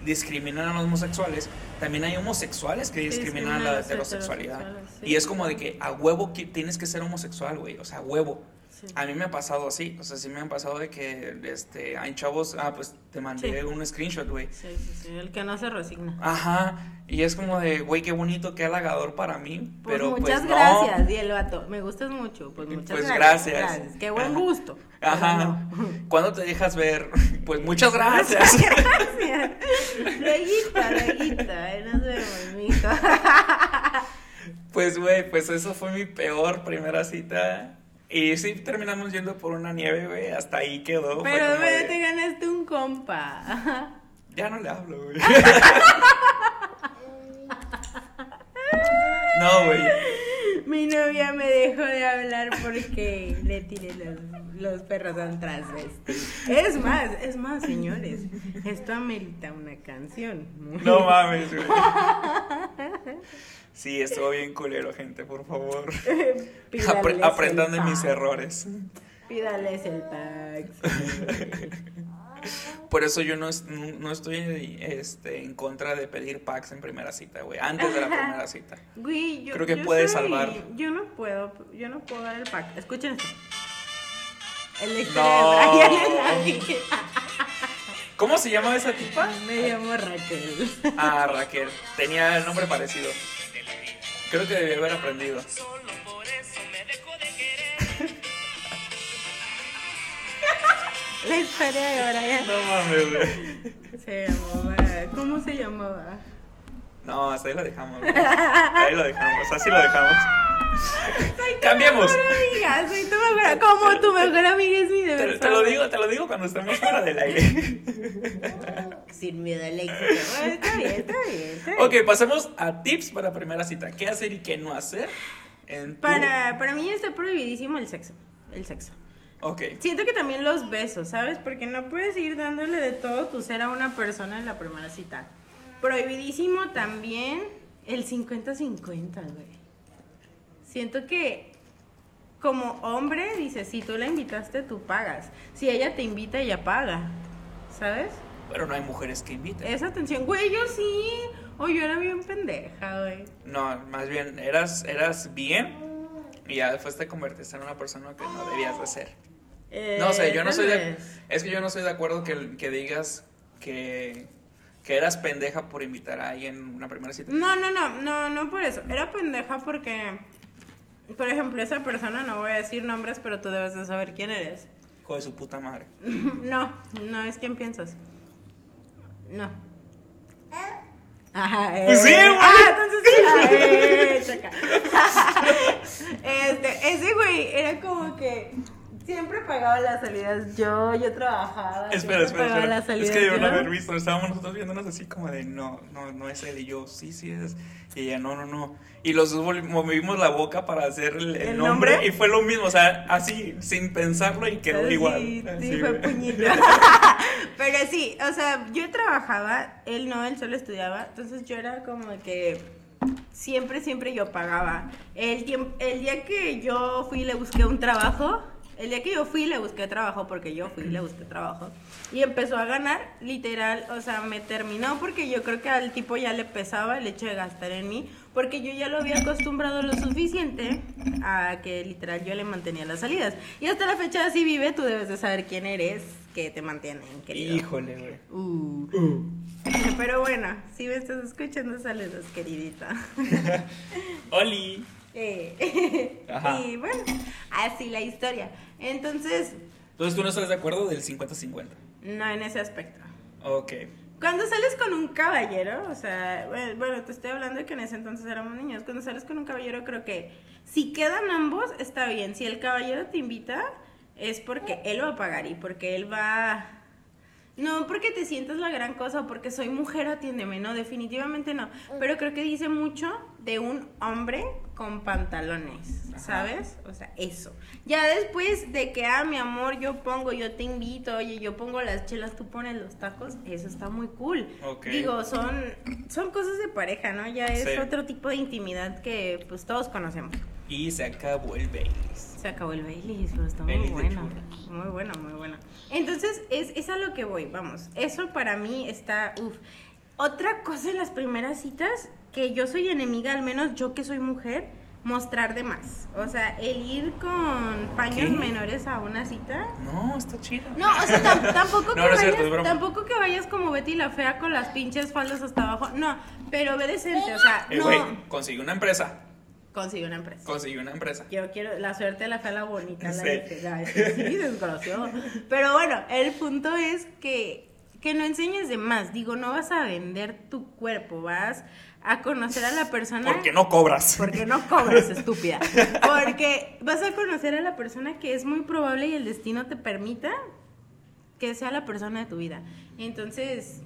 discriminan a los homosexuales, también hay homosexuales que discriminan a discriminan la a heterosexualidad. sí. Y es como de que a huevo que tienes que ser homosexual, güey, o sea, a huevo. Sí. A mí me ha pasado así, o sea, sí me han pasado de que este hay chavos, ah, pues te mandé Sí. un screenshot, güey. Sí, sí, sí, el que no se resigna. Ajá, y es como de, güey, qué bonito, qué halagador para mí, Pues pero muchas pues no. gracias, y el vato, me gustas mucho, pues muchas Pues gracias. gracias. Qué buen Ajá. gusto. Ajá. No. ¿Cuándo te dejas ver? <laughs> Pues muchas gracias. Gracias. <laughs> Lueguito, lueguito, ahí nos vemos, mijo. Pues, güey, pues eso fue mi peor primera cita. Y sí, terminamos yendo por una nieve, güey. Hasta ahí quedó. Pero pero de, te ganaste un compa. <laughs> Ya no le hablo, güey. <laughs> no, güey. Mi novia me dejó de hablar porque le tiré los, los perros a un transvesti. Es más, es más, señores. Esto amerita una canción. No mames, güey. <laughs> Sí, estuvo bien culero, gente, por favor. <laughs> Apre- aprendan de mis pack. errores. Pídales el taxi. <laughs> Por eso yo no, es- no estoy este, en contra de pedir packs en primera cita, güey. Antes de la primera <laughs> cita. Güey, yo, Creo que yo puede soy- salvar. Yo no puedo, yo no puedo dar el pack. Escuchen esto. El No. de. ¿Cómo se llama esa tipa? Me llamo Raquel. Ah, Raquel. Tenía el nombre parecido. Creo que debí haber aprendido. La historia de Brian No mames, güey. se llamaba. ¿Cómo se llamaba? No, hasta ahí lo dejamos. güey. Ahí lo dejamos, así lo dejamos. Cambiemos. Mejor amiga, soy tu mejor Como tu mejor amiga es mi deber. Te, te lo digo, te lo digo cuando estemos fuera del aire. <laughs> sin miedo al éxito. Bueno, está bien, está bien, está bien. Ok, pasemos a tips para primera cita. ¿Qué hacer y qué no hacer? En tu- Para, para mí está prohibidísimo el sexo. El sexo. Ok. Siento que también los besos, ¿sabes? Porque no puedes ir dándole de todo tu ser a una persona en la primera cita. Prohibidísimo también el 50-50, güey. Siento que como hombre, dices, si tú la invitaste, tú pagas. Si ella te invita, ella paga. ¿Sabes? Pero no hay mujeres que inviten. Esa atención, güey, yo sí. O yo era bien pendeja, güey. No, más bien, eras, eras bien y ya después te convertiste en una persona que no debías de ser. No sé, yo no Eh, soy de... Es que yo no estoy de acuerdo que, que digas que, que eras pendeja por invitar a alguien a una primera cita. No, no, no, no, no por eso. Era pendeja porque, por ejemplo, esa persona, no voy a decir nombres, pero tú debes de saber quién eres. Hijo de su puta madre. <laughs> No, no es quien piensas. No. Ajá, eh. Pues sí, güey. Ah, entonces sí. Ah, eh, chaca. <laughs> Este, ese güey era como que siempre pagaba las salidas yo, yo trabajaba. Espera, espera, espera. las Es salidas que debieron yo. haber visto. Estábamos nosotros viéndonos así como de no, no, no es él. Y yo, sí, sí es. Y ella, no, no, no. Y los dos movimos la boca para hacer el, el ¿El nombre, nombre? Y fue lo mismo. O sea, así, sin pensarlo y quedó igual. Sí, Así, sí, fue puñito. <laughs> Pero sí, o sea, yo trabajaba, él no, él solo estudiaba, entonces yo era como que siempre, siempre yo pagaba. El, el día que yo fui y le busqué un trabajo, el día que yo fui y le busqué trabajo, porque yo fui y le busqué trabajo, y empezó a ganar, literal, o sea, me terminó porque yo creo que al tipo ya le pesaba el hecho de gastar en mí, porque yo ya lo había acostumbrado lo suficiente a que literal yo le mantenía las salidas. Y hasta la fecha así vive, tú debes de saber quién eres, que te mantienen, querido. Híjole, güey. Uh. <laughs> Pero bueno, si me estás escuchando, saludos, queridita. <laughs> Oli. Eh, <laughs> Ajá. Y bueno, así la historia. Entonces, Entonces tú no estás de acuerdo del 50-50. no en ese aspecto. Ok. Cuando sales con un caballero, o sea, bueno, te estoy hablando de que en ese entonces éramos niños. Cuando sales con un caballero, creo que si quedan ambos, está bien. Si el caballero te invita, es porque él va a pagar y porque él va. No porque te sientas la gran cosa o porque soy mujer, atiéndeme. No, definitivamente no. Pero creo que dice mucho de un hombre con pantalones, Ajá. ¿sabes? O sea, eso. Ya después de que, ah, mi amor, yo pongo, yo te invito, oye, yo pongo las chelas, tú pones los tacos, eso está muy cool. Ok. Digo, son, son cosas de pareja, ¿no? Ya es Sí. otro tipo de intimidad que pues todos conocemos. Y se acabó el Baileys. Se acabó el Baileys, pero está muy Baileys bueno. Muy bueno, muy bueno. Entonces, es, es a lo que voy, vamos. Eso para mí está, uff. Otra cosa en las primeras citas, que yo soy enemiga, al menos yo que soy mujer, mostrar de más. O sea, el ir con paños ¿Qué? menores a una cita. No, está chido. No, o sea, tam- tampoco, <laughs> que No, no es vayas, cierto, tampoco que vayas como Betty la fea con las pinches faldas hasta abajo. No, pero ve decente, o sea, Eh, no. güey, consigue una empresa. Consigue una empresa. Consigue una empresa. Yo quiero la suerte de la fea, la bonita, la la- sí, <laughs> desgraciado. Pero bueno, el punto es que, que no enseñes de más. Digo, no vas a vender tu cuerpo, vas a conocer a la persona. Porque no cobras. Porque no cobras, <laughs> estúpida. Porque vas a conocer a la persona que es muy probable y el destino te permita que sea la persona de tu vida. Entonces,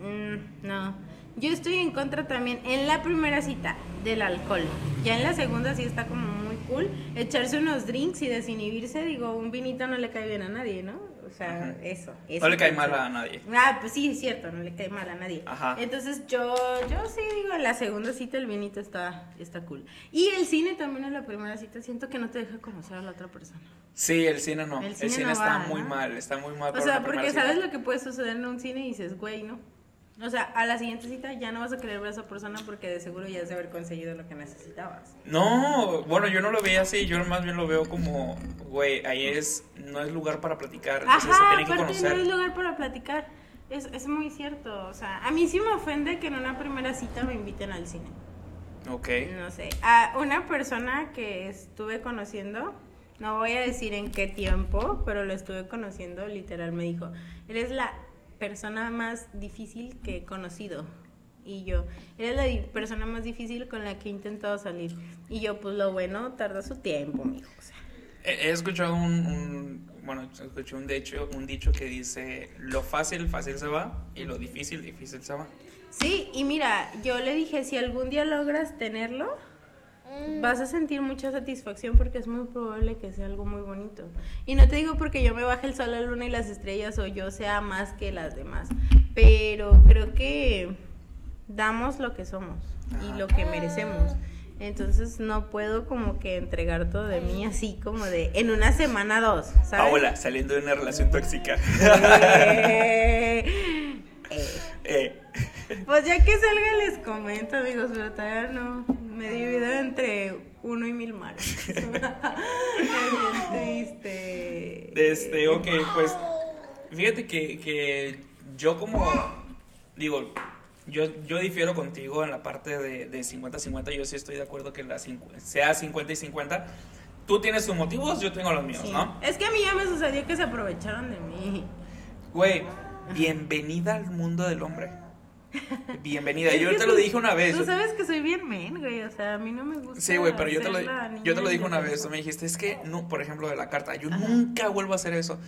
mm, no. Yo estoy en contra también en la primera cita del alcohol. Ya en la segunda sí está como muy cool. Echarse unos drinks y desinhibirse. Digo, un vinito no le cae bien a nadie, ¿no? O sea, eso, eso. No le cae mal a nadie. Ah, pues sí, es cierto, no le cae mal a nadie. Ajá. Entonces yo, yo sí digo, en la segunda cita el vinito está, está cool. Y el cine también en la primera cita siento que no te deja conocer a la otra persona. Sí, el cine no. El El cine no está va, muy ¿no? mal. Está muy mal. O sea, porque sabes lo que puede suceder en un cine y dices, güey, no. O sea, a la siguiente cita ya no vas a querer ver a esa persona porque de seguro ya has de haber conseguido lo que necesitabas. No, bueno, yo no lo veía así. Yo más bien lo veo como, güey, ahí es. No es lugar para platicar. Entonces Ajá, se tiene que aparte conocer. no es lugar para platicar. Es, es muy cierto. O sea, a mí sí me ofende que en una primera cita me inviten al cine. Ok. No sé. A una persona que estuve conociendo, no voy a decir en qué tiempo, pero lo estuve conociendo, literal me dijo, eres la persona más difícil que he conocido. Y yo, eres la persona más difícil con la que he intentado salir. Y yo, pues lo bueno tarda su tiempo, mijo. O sea, He he escuchado un, un- bueno, escuché un dicho, un dicho que dice, lo fácil, fácil se va, y lo difícil, difícil se va. Sí, y mira, yo le dije, si algún día logras tenerlo, vas a sentir mucha satisfacción porque es muy probable que sea algo muy bonito. Y no te digo porque yo me baje el sol, la luna y las estrellas o yo sea más que las demás, pero creo que damos lo que somos y lo que merecemos. Entonces no puedo como que entregar todo de mí así como de en una semana dos, ¿sabes? Paola, saliendo de una relación tóxica. Eh, eh. Eh, Pues ya que salga les comento, amigos, pero todavía no. Me divido entre uno y mil malos. <laughs> Es bien triste. Este, ok, pues fíjate que, que yo como, digo, yo, yo difiero contigo en la parte de de 50-50, yo sí estoy de acuerdo que la sea 50 y 50. Tú tienes tus motivos, yo tengo los míos, Sí. ¿no? Es que a mí ya me sucedió que se aprovecharon de mí. Güey, bienvenida al mundo del hombre. Bienvenida, yo te lo dije una vez. Tú sabes que soy bien men, güey. O sea, a mí no me gusta. Sí, güey, pero yo te, lo, yo te lo dije una vez. Tú me dijiste, es que, no, por ejemplo, de la carta, yo Ajá. nunca vuelvo a hacer eso.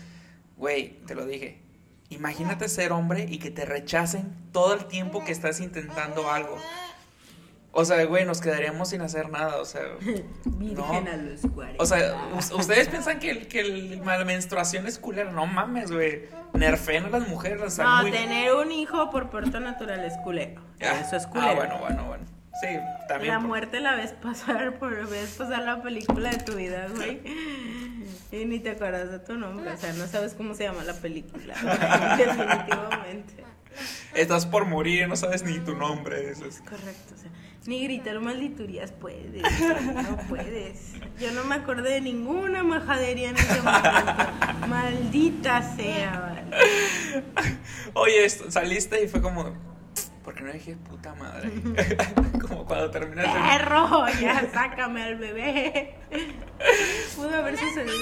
Güey, te lo dije. Imagínate ser hombre y que te rechacen todo el tiempo que estás intentando algo. O sea, güey, nos quedaríamos sin hacer nada. O sea, <laughs> Virgen No. a los 40. o sea us- ustedes piensan que, el- que el- la menstruación es culera. No mames, güey. Nerfen a las mujeres. o sea, no, muy- tener un hijo por parto natural es culero. Ah, Eso es culero. Ah, bueno, bueno, bueno. Sí, también. La muerte la ves pasar por ves pasar la película de tu vida, güey. Y ni te acuerdas de tu nombre, o sea, no sabes cómo se llama la película. <laughs> Definitivamente. Estás por morir, no sabes ni tu nombre. Eso es- Correcto, o sea, ni gritar malditurías puedes, no puedes. Yo no me acordé de ninguna majadería en ese momento. Maldita sea, vale. Oye, esto- saliste y fue como, ¿por qué no dije puta madre? <laughs> como cuando terminas el... Perro, ya sácame al bebé. Pudo haber sucedido.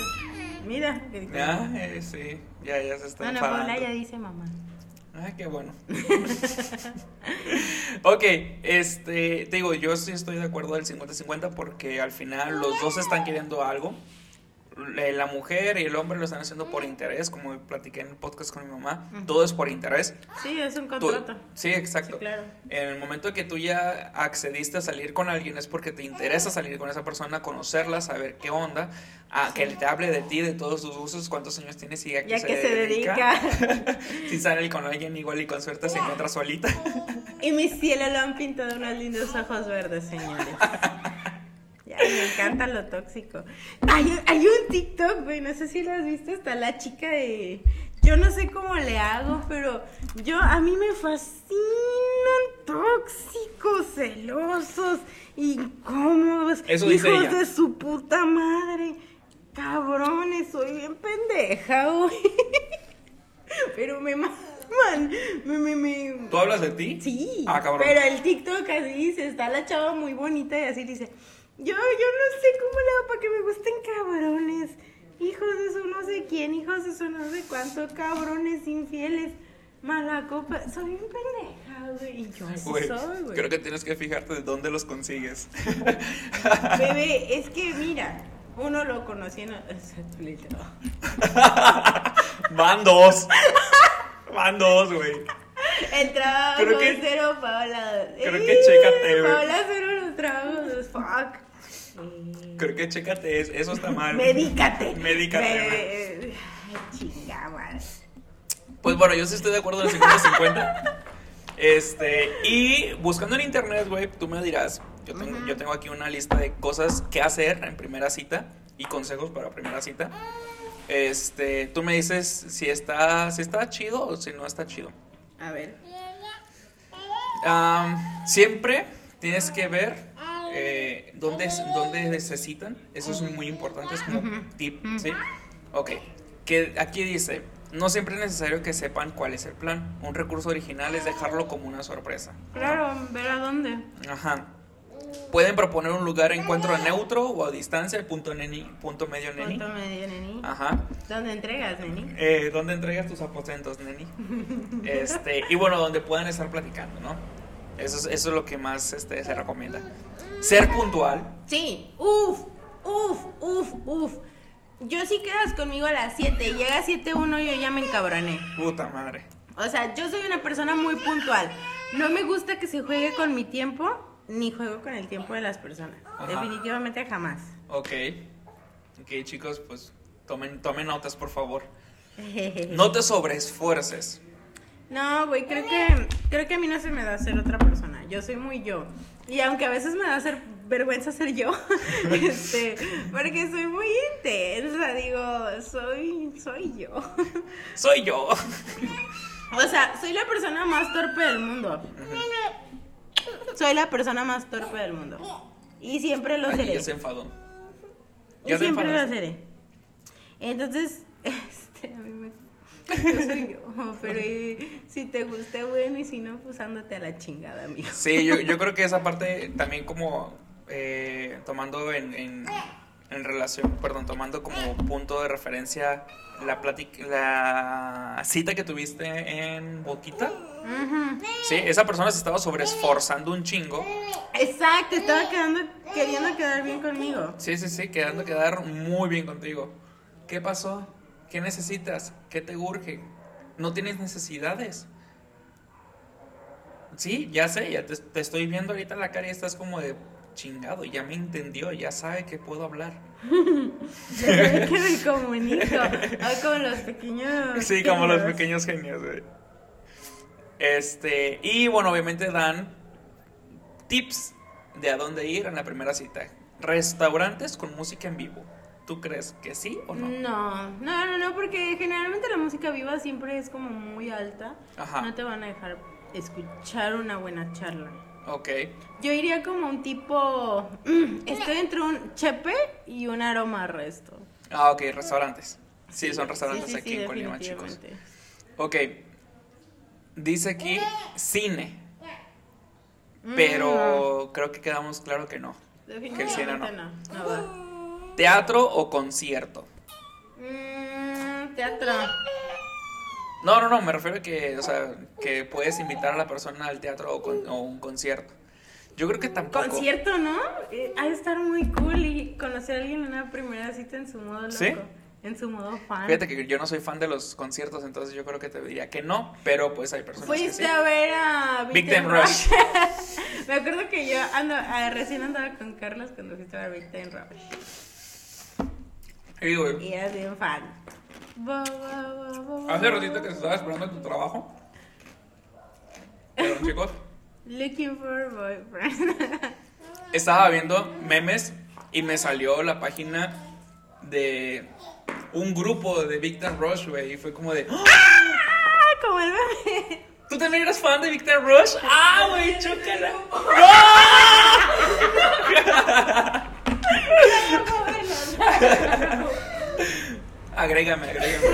Mira, que Ya, eh, sí, ya, ya se está Ana enfadando. Paula ya dice mamá. Ah, qué bueno. <laughs> ok, este, te digo, yo sí estoy de acuerdo del 50-50 porque al final los dos están queriendo algo. Eh, La mujer y el hombre lo están haciendo por interés, como platiqué en el podcast con mi mamá. Todo es por interés. Sí, es un Tú- contrato. sí, exacto. Sí, claro. En el momento que tú ya accediste a salir con alguien es porque te interesa salir con esa persona, conocerla, saber qué onda, a que te hable de ti, de todos sus usos, cuántos años tienes y a qué que se dedica. <laughs> si sale con alguien igual y con suerte se encuentra solita. Y mi cielo lo han pintado unos lindos ojos verdes, señores. <laughs> Me encanta lo tóxico. Hay, hay un TikTok, güey, no sé si lo has visto, está la chica de... Yo no sé cómo le hago, pero yo, a mí me fascinan tóxicos, celosos, incómodos, Eso dice hijos ella. de su puta madre. Cabrones, soy bien pendeja, güey. <laughs> Pero me maman, me, me, me... ¿Tú hablas de ti? Sí, Ah, cabrón. pero el TikTok así dice, está la chava muy bonita y así dice, yo, yo no sé cómo le hago para que me gusten cabrones, hijos de su no sé quién, hijos de su no sé cuánto, cabrones infieles, mala copa, soy bien pendeja, güey, y yo así Güey, soy, güey. creo que tienes que fijarte de dónde los consigues. Bebé, es que mira, uno lo conocía en... <laughs> <laughs> Van dos. Van dos, güey. El trabajo Creo que- cero, Paola. creo que chécate, güey. Paola cero los trabajos, fuck. Sí. Creo que chécate, es- eso está mal. <laughs> Medícate. Medícate, Me- Ay, chingadas. Pues bueno, yo sí estoy de acuerdo en el 50-50. Este, y buscando en internet, güey, tú me dirás, yo tengo, yo tengo aquí una lista de cosas que hacer en primera cita y consejos para primera cita. Este, tú me dices si está, si está chido o si no está chido. A ver. Siempre tienes que ver eh, dónde, dónde necesitan. Eso es muy importante, es como tip, ¿sí? Ok. Que aquí dice, no siempre es necesario que sepan cuál es el plan. Un recurso original es dejarlo como una sorpresa. Claro, ver a dónde. Ajá. Pueden proponer un lugar de encuentro neutro o a distancia, punto, neni, punto medio neni. Punto medio, neni. Ajá. ¿Dónde entregas, neni? Eh, ¿Dónde entregas tus aposentos, neni? <laughs> Este, y bueno, donde puedan estar platicando, ¿no? Eso es, eso es lo que más este, se recomienda. Ser puntual. Sí. Uf, uf, uf, uf. yo sí quedas conmigo a las 7 y llega a 7.1 yo ya me encabroné. Puta madre. O sea, yo soy una persona muy puntual. No me gusta que se juegue con mi tiempo, ni juego con el tiempo de las personas. Ajá. Definitivamente jamás. Ok. Ok, chicos, pues tomen, tomen notas, por favor. <laughs> No te sobreesfuerces. No, güey, creo que, creo que a mí no se me da ser otra persona. Yo soy muy yo. Y aunque a veces me da ser vergüenza ser yo, <laughs> este, porque soy muy intensa, digo, soy, soy yo. Soy yo. O sea, soy la persona más torpe del mundo. Soy la persona más torpe del mundo. Y siempre lo Ay, seré. ya se enfadó. Y Ya siempre lo seré. Entonces, <laughs> este, a mí me... <laughs> Yo soy yo, <laughs> pero eh, si te gusta, bueno, y si no, pues ándate a la chingada, amigo. Sí, yo, yo creo que esa parte también como eh, tomando en, en, en relación, perdón, tomando como punto de referencia la plática, la cita que tuviste en Boquita. Sí, esa persona se estaba sobreesforzando un chingo. Exacto, estaba quedando, queriendo quedar bien conmigo. Sí, sí, sí, quedando quedar muy bien contigo. ¿Qué pasó? ¿Qué necesitas? ¿Qué te urge? No tienes necesidades. Sí, ya sé, ya te, te estoy viendo ahorita en la cara y estás como de chingado, ya me entendió, ya sabe que puedo hablar. Ya que me comunico. Ay, como los pequeños. Sí, como los pequeños genios, güey. Este, y bueno, obviamente dan tips de a dónde ir en la primera cita. Restaurantes con música en vivo. ¿Tú crees que sí o no? No, no, no, no, porque generalmente la música viva siempre es como muy alta. Ajá. No te van a dejar escuchar una buena charla. Ok. Yo iría como un tipo. mm, estoy entre un chepe y un aroma resto. Ah, ok, restaurantes. Sí, son restaurantes Sí, sí, aquí en Colima, chicos. definitivamente. Ok. Dice aquí cine. Pero creo que quedamos claro que no. Que el cine no. Definitivamente no. No va. ¿Teatro o concierto? Mm, teatro. No, no, no, me refiero a que, o sea, que puedes invitar a la persona al teatro o, con- o un concierto. Yo creo que tampoco. Concierto, ¿no? Eh, ha de estar muy cool y conocer a alguien en una primera cita en su modo loco. ¿Sí? En su modo fan. Fíjate que yo no soy fan de los conciertos, entonces yo creo que te diría que no, pero pues hay personas que sí. Fuiste a ver a Big Time Rush. <laughs> Me acuerdo que yo ando, ah, recién andaba con Carlos cuando fuiste a ver Big Time Rush. Y eras bien fan. Hace ratito que te estaba esperando en tu trabajo. Pero chicos, Looking for a boyfriend. <laughs> estaba viendo memes y me salió la página de un grupo de Victor Rush, güey, y fue como de, ¡Ah! ah, como el meme. ¿tú también eres fan de Victor Rush? ¡Ah, güey, chócala! <laughs> <laughs> Agrégame, agrégame.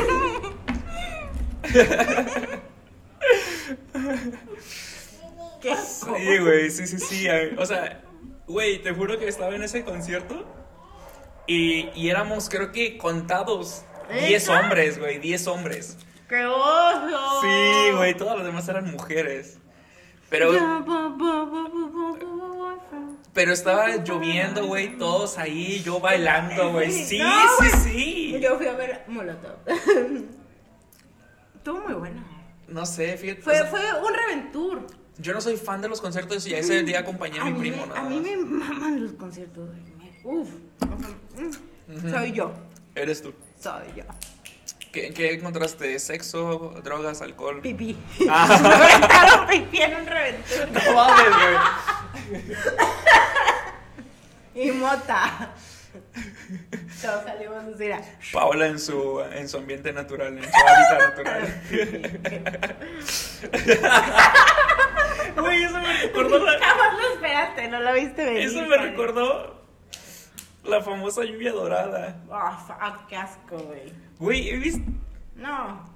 Qué Sí, güey, sí, sí, sí. O sea, güey, te juro que estaba en ese concierto y, y éramos, creo que contados. 10 ¿Neta? hombres, güey, 10 hombres. ¡Qué oso! Sí, güey, todas las demás eran mujeres. Pero, pero estaba lloviendo, güey, todos ahí, yo bailando, güey. Sí, No, sí, sí. Yo fui a ver Molotov. <laughs> Estuvo muy bueno. No sé, fíjate. o Fue, sea, fue un reventur. Yo no soy fan de los conciertos y ese día acompañé a mi primo, me- A mí me maman los conciertos. Uf. Mm. Soy yo. Eres tú. Soy yo. ¿Qué, qué encontraste? ¿Sexo, drogas, alcohol? Pipí. Ah. <laughs> Me aventaron pipí en un reventur. No mames, güey. <laughs> Y mota. Todos salimos a- Paola en su, en su ambiente natural, en su hábitat <laughs> natural. Güey, eso me recordó la, Jamás lo esperaste, no lo viste venir. eso me recordó la famosa lluvia dorada. Fuck, qué asco, güey. Güey, he visto, No,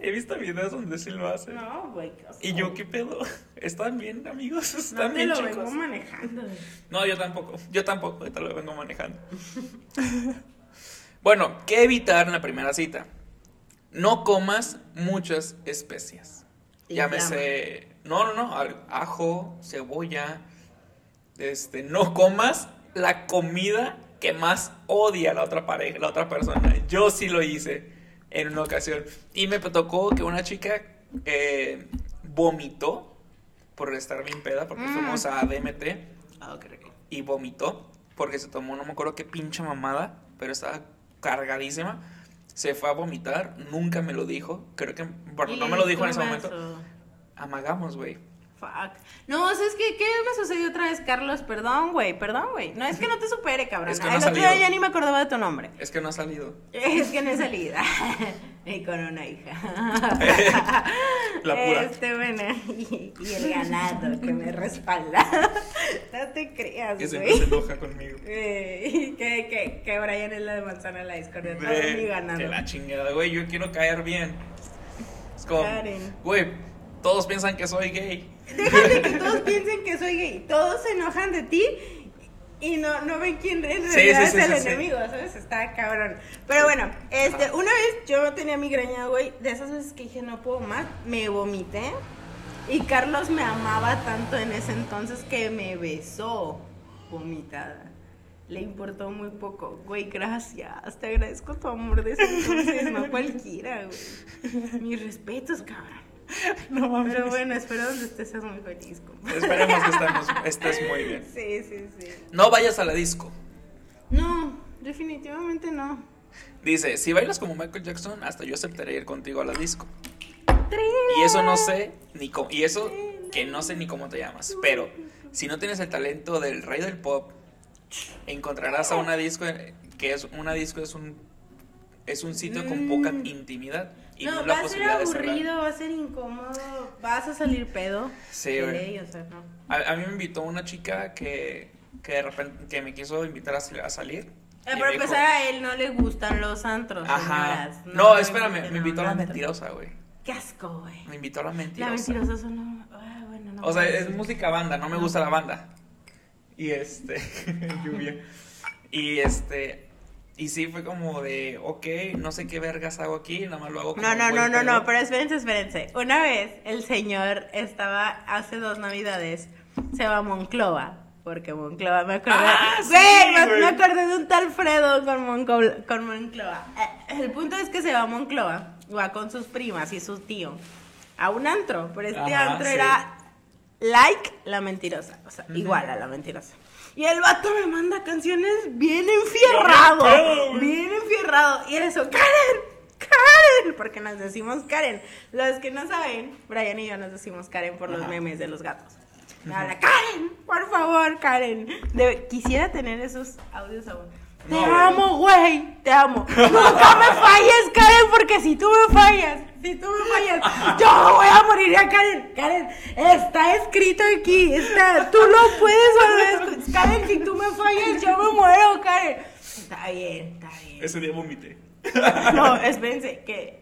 he visto videos donde sí lo hacen. no, güey. Y yo, ¿qué pedo? <laughs> ¿Están bien, amigos? No ¿Están te bien, lo chicos? vengo manejando. No, yo tampoco. Yo tampoco. Ahorita lo vengo manejando. <laughs> bueno, ¿qué evitar en la primera cita? No comas muchas especias. Llámese. No, no, no. Ajo, cebolla. Este, no comas la comida que más odia la otra pareja, la otra persona. Yo sí lo hice en una ocasión. Y me tocó que una chica eh, vomitó por estar bien peda, porque Mm. fuimos a DMT Ah, qué rico. y vomitó porque se tomó, no me acuerdo qué pinche mamada, pero estaba cargadísima. Se fue a vomitar, nunca me lo dijo. Creo que, bueno, no me lo dijo en ese momento. Amagamos, güey. Fuck. No, ¿sabes qué? ¿Qué me sucedió otra vez, Carlos? Perdón, güey, perdón, güey. No, es que no te supere, cabrón. Es que no El otro día ya ni me acordaba de tu nombre. Es que no ha salido. Es que no he salido. <laughs> y con una hija. <laughs> La pura. Este, bueno, y, y el ganado que me respalda. <laughs> no te creas, Que siempre se güey. enoja conmigo. Eh, que, que, que Brian es la de manzana la discordia. Todo mi que ganado. la chingada, güey. Yo quiero caer bien. Es como, güey, todos piensan que soy gay. Déjame que todos piensen que soy gay. Todos se enojan de ti y no, no ven quién en realidad sí, sí, es el enemigo, ¿sabes? Está cabrón. Pero bueno, este, una vez yo tenía migraña, güey, de esas veces que dije no puedo más, me vomité. Y Carlos me amaba tanto en ese entonces que me besó vomitada. Le importó muy poco. Güey, gracias. Te agradezco tu amor de ese entonces, no cualquiera, güey. Mis respetos, cabrón. <laughs> No mames. Pero bueno, espero donde estés seas muy feliz. compa. Esperemos que estemos, <laughs> estés muy bien. Sí, sí, sí. No vayas a la disco. No, definitivamente no. Dice, si bailas como Michael Jackson, hasta yo aceptaré ir contigo a la disco. Y eso no sé ni cómo, y eso que no sé ni cómo te llamas, pero si no tienes el talento del rey del pop, encontrarás a una disco que es una disco es un es un sitio con poca Mm. intimidad y no, no, va a ser aburrido, va a ser incómodo, vas a salir pedo. Sí, güey. o sea, no. A, a mí me invitó una chica que, que de repente que me quiso invitar a, sal- a salir. Eh, dijo- empezar, a él no le gustan los antros. Ajá. señoras. No, le espérame, me invitó a la mentirosa, güey. Qué asco, güey. Me invitó a la La mentirosa. mentirosa son. no- ah, bueno, no O sea, es música banda, no me gusta la banda. Y este, <laughs> lluvia. Y este, y sí fue como de, ok, no sé qué vergas hago aquí, nada más lo hago como No, no, no, no, no, pero espérense, espérense. Una vez el señor estaba hace dos navidades, se va a Monclova. Porque Monclova, me acordé. Ah, sí, Güey, me, acordé de un tal Fredo con, Moncol- con Monclova. Eh, el punto es que se va a Monclova, va con sus primas y su tío a un antro. Pero este Ajá, antro sí. era like la mentirosa. O sea, igual a la mentirosa. Y el vato me manda canciones bien enfierrado. Bien enfierrado. Y eso, Karen, Karen. Porque nos decimos Karen. Los que no saben, Brian y yo nos decimos Karen por los Ajá. memes de los gatos. Me habla, Karen, por favor, Karen. De- quisiera tener esos audios aún. Te No, amo, güey, te amo. <laughs> Nunca me falles, Karen, porque si tú me fallas, si tú me fallas, yo voy a morir ya, Karen. Karen, está escrito aquí, está, tú lo puedes volver a escuchar. Karen, si tú me fallas, yo me muero, Karen. Está bien, está bien. Ese día vomité. No, espérense, que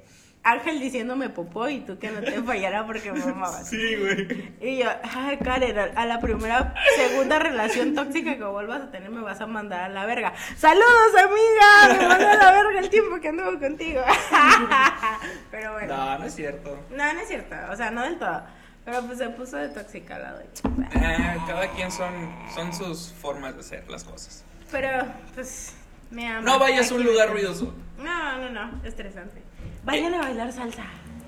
Ángel diciéndome popó y tú que no te fallara porque me amabas. Sí, güey. Y yo, ay, Karen, a- la primera, segunda relación tóxica que vuelvas a tener me vas a mandar a la verga. ¡Saludos, amiga! Me manda a la verga el tiempo que anduvo contigo. <laughs> Pero bueno. No, no es cierto. No, no es cierto. O sea, no del todo. Pero pues se puso de tóxica al lado. Eh, cada quien son, son sus formas de hacer las cosas. Pero, pues, me ama. No vayas a un lugar me- ruidoso. No, no, no. Estresante. Vayan a bailar salsa.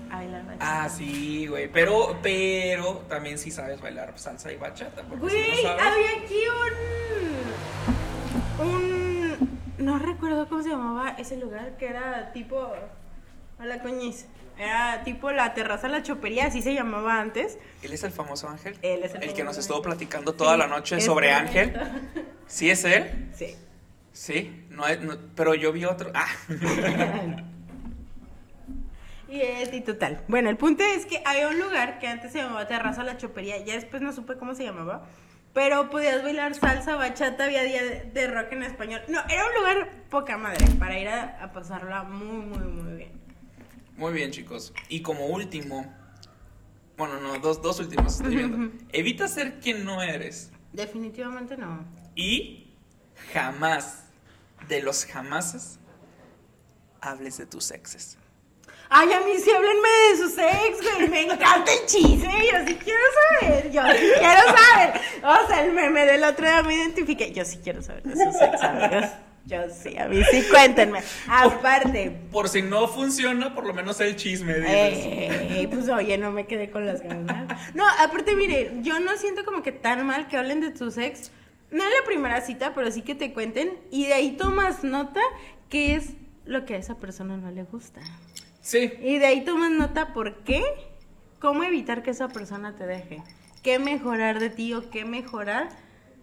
A bailar bachata. Ah, sí, güey. Pero, pero también sí sabes bailar salsa y bachata. Porque si Güey, no sabes, había aquí un. Un. No recuerdo cómo se llamaba ese lugar que era tipo. A la coñiz. Era tipo la terraza La Chopería, así se llamaba antes. Él es el famoso Ángel. Él es el que famoso nos estuvo platicando toda Sí, la noche sobre. Ángel. ¿Sí es él? Sí. Sí. No- pero yo vi otro. Ah. <laughs> Y es y total. Bueno, el punto es que había un lugar que antes se llamaba Terraza La Chopería, ya después no supe cómo se llamaba, pero podías bailar salsa, bachata, había día de, rock en español. No, era un lugar poca madre para ir a, a pasarla muy, muy, muy bien. Muy bien, chicos. Y como último. Bueno, no, dos, dos últimos estoy viendo. Evita ser quien no eres. Definitivamente no. Y jamás, de los jamases, hables de tus exes. Ay, a mí sí háblenme de sus ex, güey. Me encanta el chisme. Yo sí quiero saber. Yo sí quiero saber. O sea, el meme del otro día me identifiqué. Yo sí quiero saber de sus ex, amigos. Yo sí, a mí sí, cuéntenme. Aparte. Por si no funciona, por lo menos el chisme. dices. Eh, pues oye, no me quedé con las ganas. No, aparte, mire, yo no siento como que tan mal que hablen de tus ex. No en la primera cita, pero sí que te cuenten. Y de ahí tomas nota qué es lo que a esa persona no le gusta. Sí, Y de ahí tomas nota por qué, cómo evitar que esa persona te deje, qué mejorar de ti o qué mejorar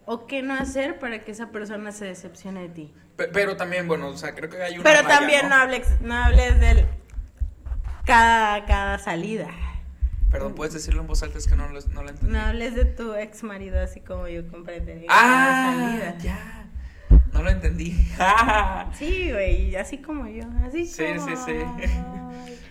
o qué no hacer para que esa persona se decepcione de ti. pe- pero también, bueno, o sea, creo que hay una. Pero también no, hables, no hables del cada, cada salida. Perdón, puedes decirlo en voz alta, es que no lo, no lo entendí. No hables de tu ex marido así como yo comprendería. ah, ya. No lo entendí. <laughs> Sí, güey, así como yo, así Sí, como... sí, sí.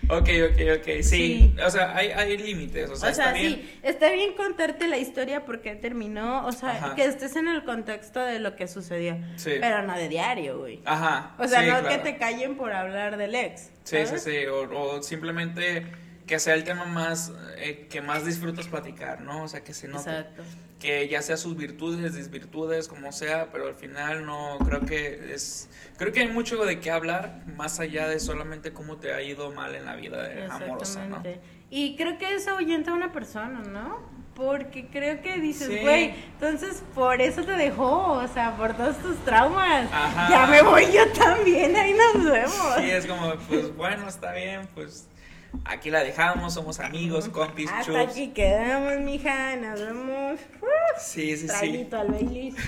ok, ok, ok. Sí. Sí. O sea, hay, hay límites. O sea, O sea, está bien. sí, está bien contarte la historia porque terminó, o sea, Ajá. que estés en el contexto de lo que sucedió, Sí. pero no de diario, güey. Ajá. O sea, sí, no claro. que te callen por hablar del ex. Sí, sí, sí. O, o simplemente que sea el tema más eh, que más disfrutas platicar, ¿no? O sea, que se note. Exacto. Que ya sea sus virtudes, desvirtudes, como sea, pero al final no creo que es. Creo que hay mucho de qué hablar, más allá de solamente cómo te ha ido mal en la vida eh, amorosa, ¿no? Y creo que eso ahuyenta a una persona, ¿no? Porque creo que dices, Sí. güey, entonces por eso te dejó, o sea, por todos tus traumas. Ajá. Ya me voy yo también, ahí nos vemos. Sí, es como, pues bueno, está bien, pues aquí la dejamos, somos amigos, compis, Hasta aquí quedamos, mija, nos vemos. Sí, sí, sí. Traguito al Baileys. <laughs>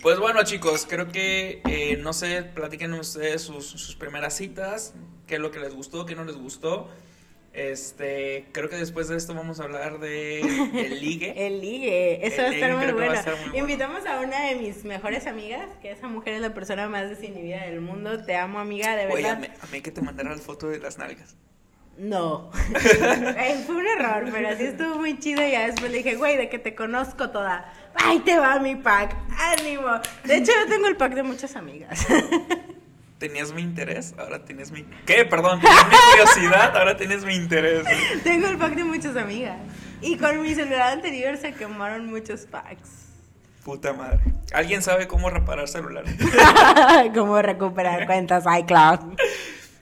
Pues bueno, chicos, creo que, eh, no sé, platiquen ustedes sus, sus primeras citas, qué es lo que les gustó, qué no les gustó. Este, creo que después de esto vamos a hablar de <laughs> el ligue. El ligue, eso El va a estar ligue muy que va a bueno. estar muy bueno. Invitamos a una de mis mejores amigas, que esa mujer es la persona más desinhibida del mundo. Te amo, amiga, de Oye, verdad. mí, a mí que te mandara la foto de las nalgas. No. <laughs> Eh, Fue un error, pero así estuvo muy chido. Y ya después le dije, güey, de que te conozco toda. Ahí te va mi pack. Ánimo. De hecho, yo tengo el pack de muchas amigas. <laughs> Tenías mi interés, ahora tienes mi... ¿Qué? Perdón, tenías mi curiosidad, ahora tienes mi interés. tengo el pack de muchas amigas. Y con mi celular anterior se quemaron muchos packs. Puta madre. ¿Alguien sabe cómo reparar celulares? <laughs> Cómo recuperar cuentas iCloud.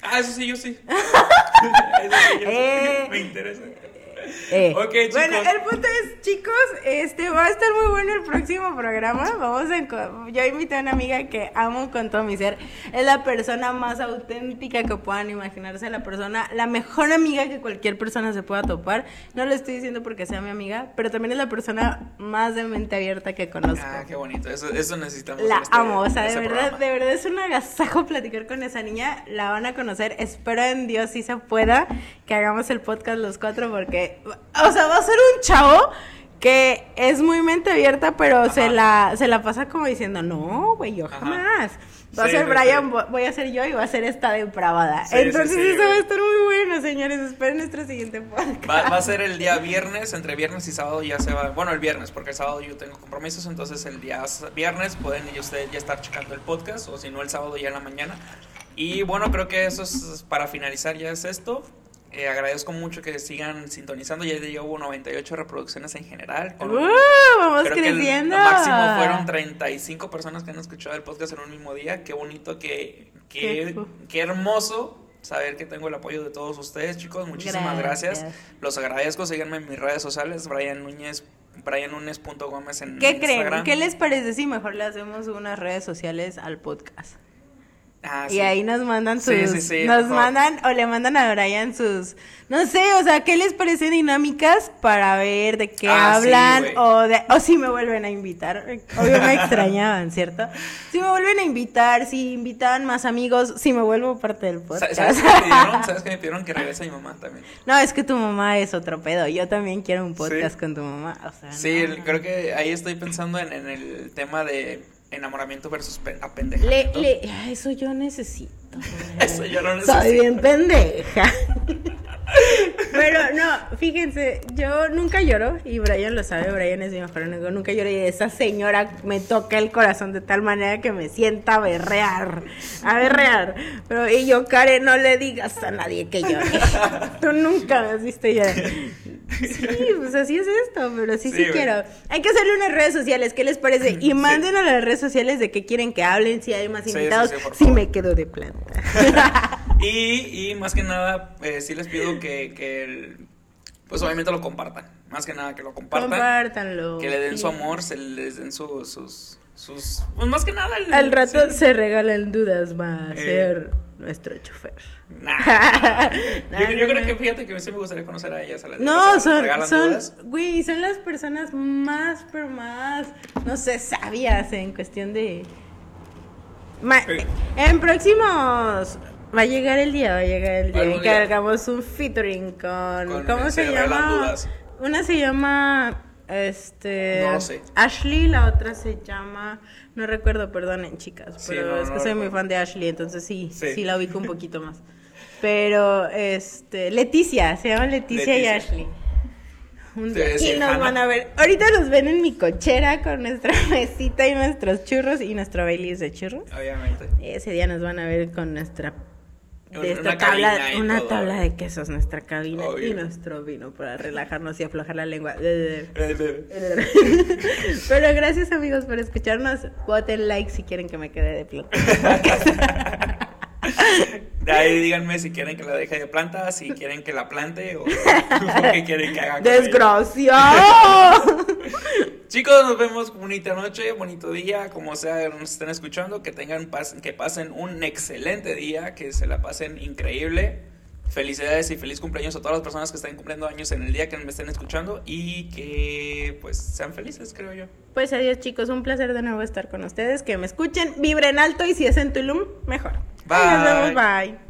Ah, eso sí, yo sí. <laughs> Eso sí, yo sí. Eh. Me interesa. Eh, Ok, chicos. Bueno, el punto es, chicos, este va a estar muy bueno el próximo programa. Vamos a yo invité a una amiga que amo con todo mi ser. Es la persona más auténtica que puedan imaginarse, la persona, la mejor amiga que cualquier persona se pueda topar. No lo estoy diciendo porque sea mi amiga, pero también es la persona más de mente abierta que conozco. Ah, qué bonito. Eso, eso necesitamos. La este- amo, o sea, de este verdad, programa. de verdad es un agasajo platicar con esa niña. La van a conocer. Espero en Dios si se pueda que hagamos el podcast los cuatro porque, o sea, va a ser un chavo que es muy mente abierta, pero se la, se la pasa como diciendo, no, güey, yo Ajá. jamás. Va a ser Brian, sí. voy a ser yo y va a ser esta depravada. Sí, Entonces sí, eso va a estar muy bueno, señores. Esperen nuestro siguiente podcast. Va, va a ser el día viernes, entre viernes y sábado ya se va. Bueno, el viernes, porque el sábado yo tengo compromisos, entonces el día viernes pueden ustedes ya estar checando el podcast, o si no, el sábado ya en la mañana. Y bueno, creo que eso es para finalizar, ya es esto. Eh, agradezco mucho que sigan sintonizando, ya llevo 98 reproducciones en general. con- ¡Uh! vamos Creo que el creciendo. máximo fueron 35 personas que han escuchado el podcast en un mismo día. Qué bonito, qué, Qué qué, hermoso saber que tengo el apoyo de todos ustedes, chicos. Muchísimas gracias. Gracias. Los agradezco. Síganme en mis redes sociales, Brian Núñez, briannunes.gómez en ¿Qué creen? ¿Qué les parece si mejor le hacemos unas redes sociales al podcast? Ah, Y sí. ahí nos mandan sus. Sí, sí, sí, nos mandan o le mandan a Brian sus. No sé, o sea, ¿qué les parece dinámicas para ver de qué Ah, hablan? o, de, o si me vuelven a invitar. Obvio me extrañaban, ¿cierto? Si me vuelven a invitar, si invitan más amigos, si me vuelvo parte del podcast. ¿Sabes qué me pidieron? <laughs> ¿Sabes qué me pidieron? Que regrese mi mamá también. No, es que tu mamá es otro pedo. Yo también quiero un podcast con tu mamá. O sea, Sí, no, el- no. creo que ahí estoy pensando en, en el tema de enamoramiento versus pe- Le, apendejamiento. le, ay, eso yo necesito. <laughs> Eso yo no Soy necesito. bien pendeja. <laughs> Pero no, fíjense, yo nunca lloro y Brian lo sabe, Brian es mi mejor amigo, nunca lloro y esa señora me toca el corazón de tal manera que me sienta a berrear, a berrear. Pero y yo, Karen, no le digas a nadie que llore. <laughs> Tú nunca me has visto llorar. Sí, pues así es esto, pero sí, sí, quiero. Hay que hacerle unas redes sociales, ¿qué les parece? Y Sí. manden a las redes sociales de qué quieren que hablen, si hay más invitados, si me quedo de planta. <laughs> Y, y más que nada, eh, sí les pido que, que el- pues obviamente lo compartan. Más que nada que lo compartan. Compártanlo. que le den sí. su amor, se les den su- sus, sus, pues más que nada. el- Al rato sí. se regalan dudas, va a Eh. ser nuestro chofer. Nah. <laughs> Yo, creo que fíjate que sí me gustaría conocer a ellas. A las- No, son, son, güey, son las personas más, pero más, no sé, sabias en cuestión de... Ma-. En próximos... Va a llegar el día, va a llegar el día en que hagamos un featuring con... Con ¿Cómo se llama? Una se llama... Este... No lo sé. Ashley, la otra se llama... No recuerdo, perdonen chicas, Sí, pero no, es que no soy muy fan de Ashley, entonces sí, sí, Sí. la ubico un poquito más. Pero, este, Leticia, se llama Leticia, y. Ashley. Un día. Y ser nos van a ver. Ahorita nos ven en mi cochera con nuestra <laughs> mesita y nuestros churros y nuestro Baileys de churros. Obviamente. Ese día nos van a ver con nuestra Una de esta cabina tabla, una todo, tabla ¿eh? de quesos, nuestra cabina y nuestro vino para <laughs> relajarnos y aflojar la lengua. <laughs> Pero gracias amigos por escucharnos. Voten like si quieren que me quede de plata. De ahí díganme si quieren que la deje de planta, si quieren que la plante o, o qué quieren que haga. ¡Desgraciado! <laughs> Chicos, nos vemos. Bonita noche, bonito día, como sea nos estén escuchando, que tengan pas- que pasen un excelente día, que se la pasen increíble. Felicidades y feliz cumpleaños a todas las personas que estén cumpliendo años en el día que me estén escuchando y que pues sean felices, creo yo. Pues adiós chicos, un placer de nuevo estar con ustedes, que me escuchen, vibren alto y si es en Tulum, mejor. Bye. Nos vemos, bye.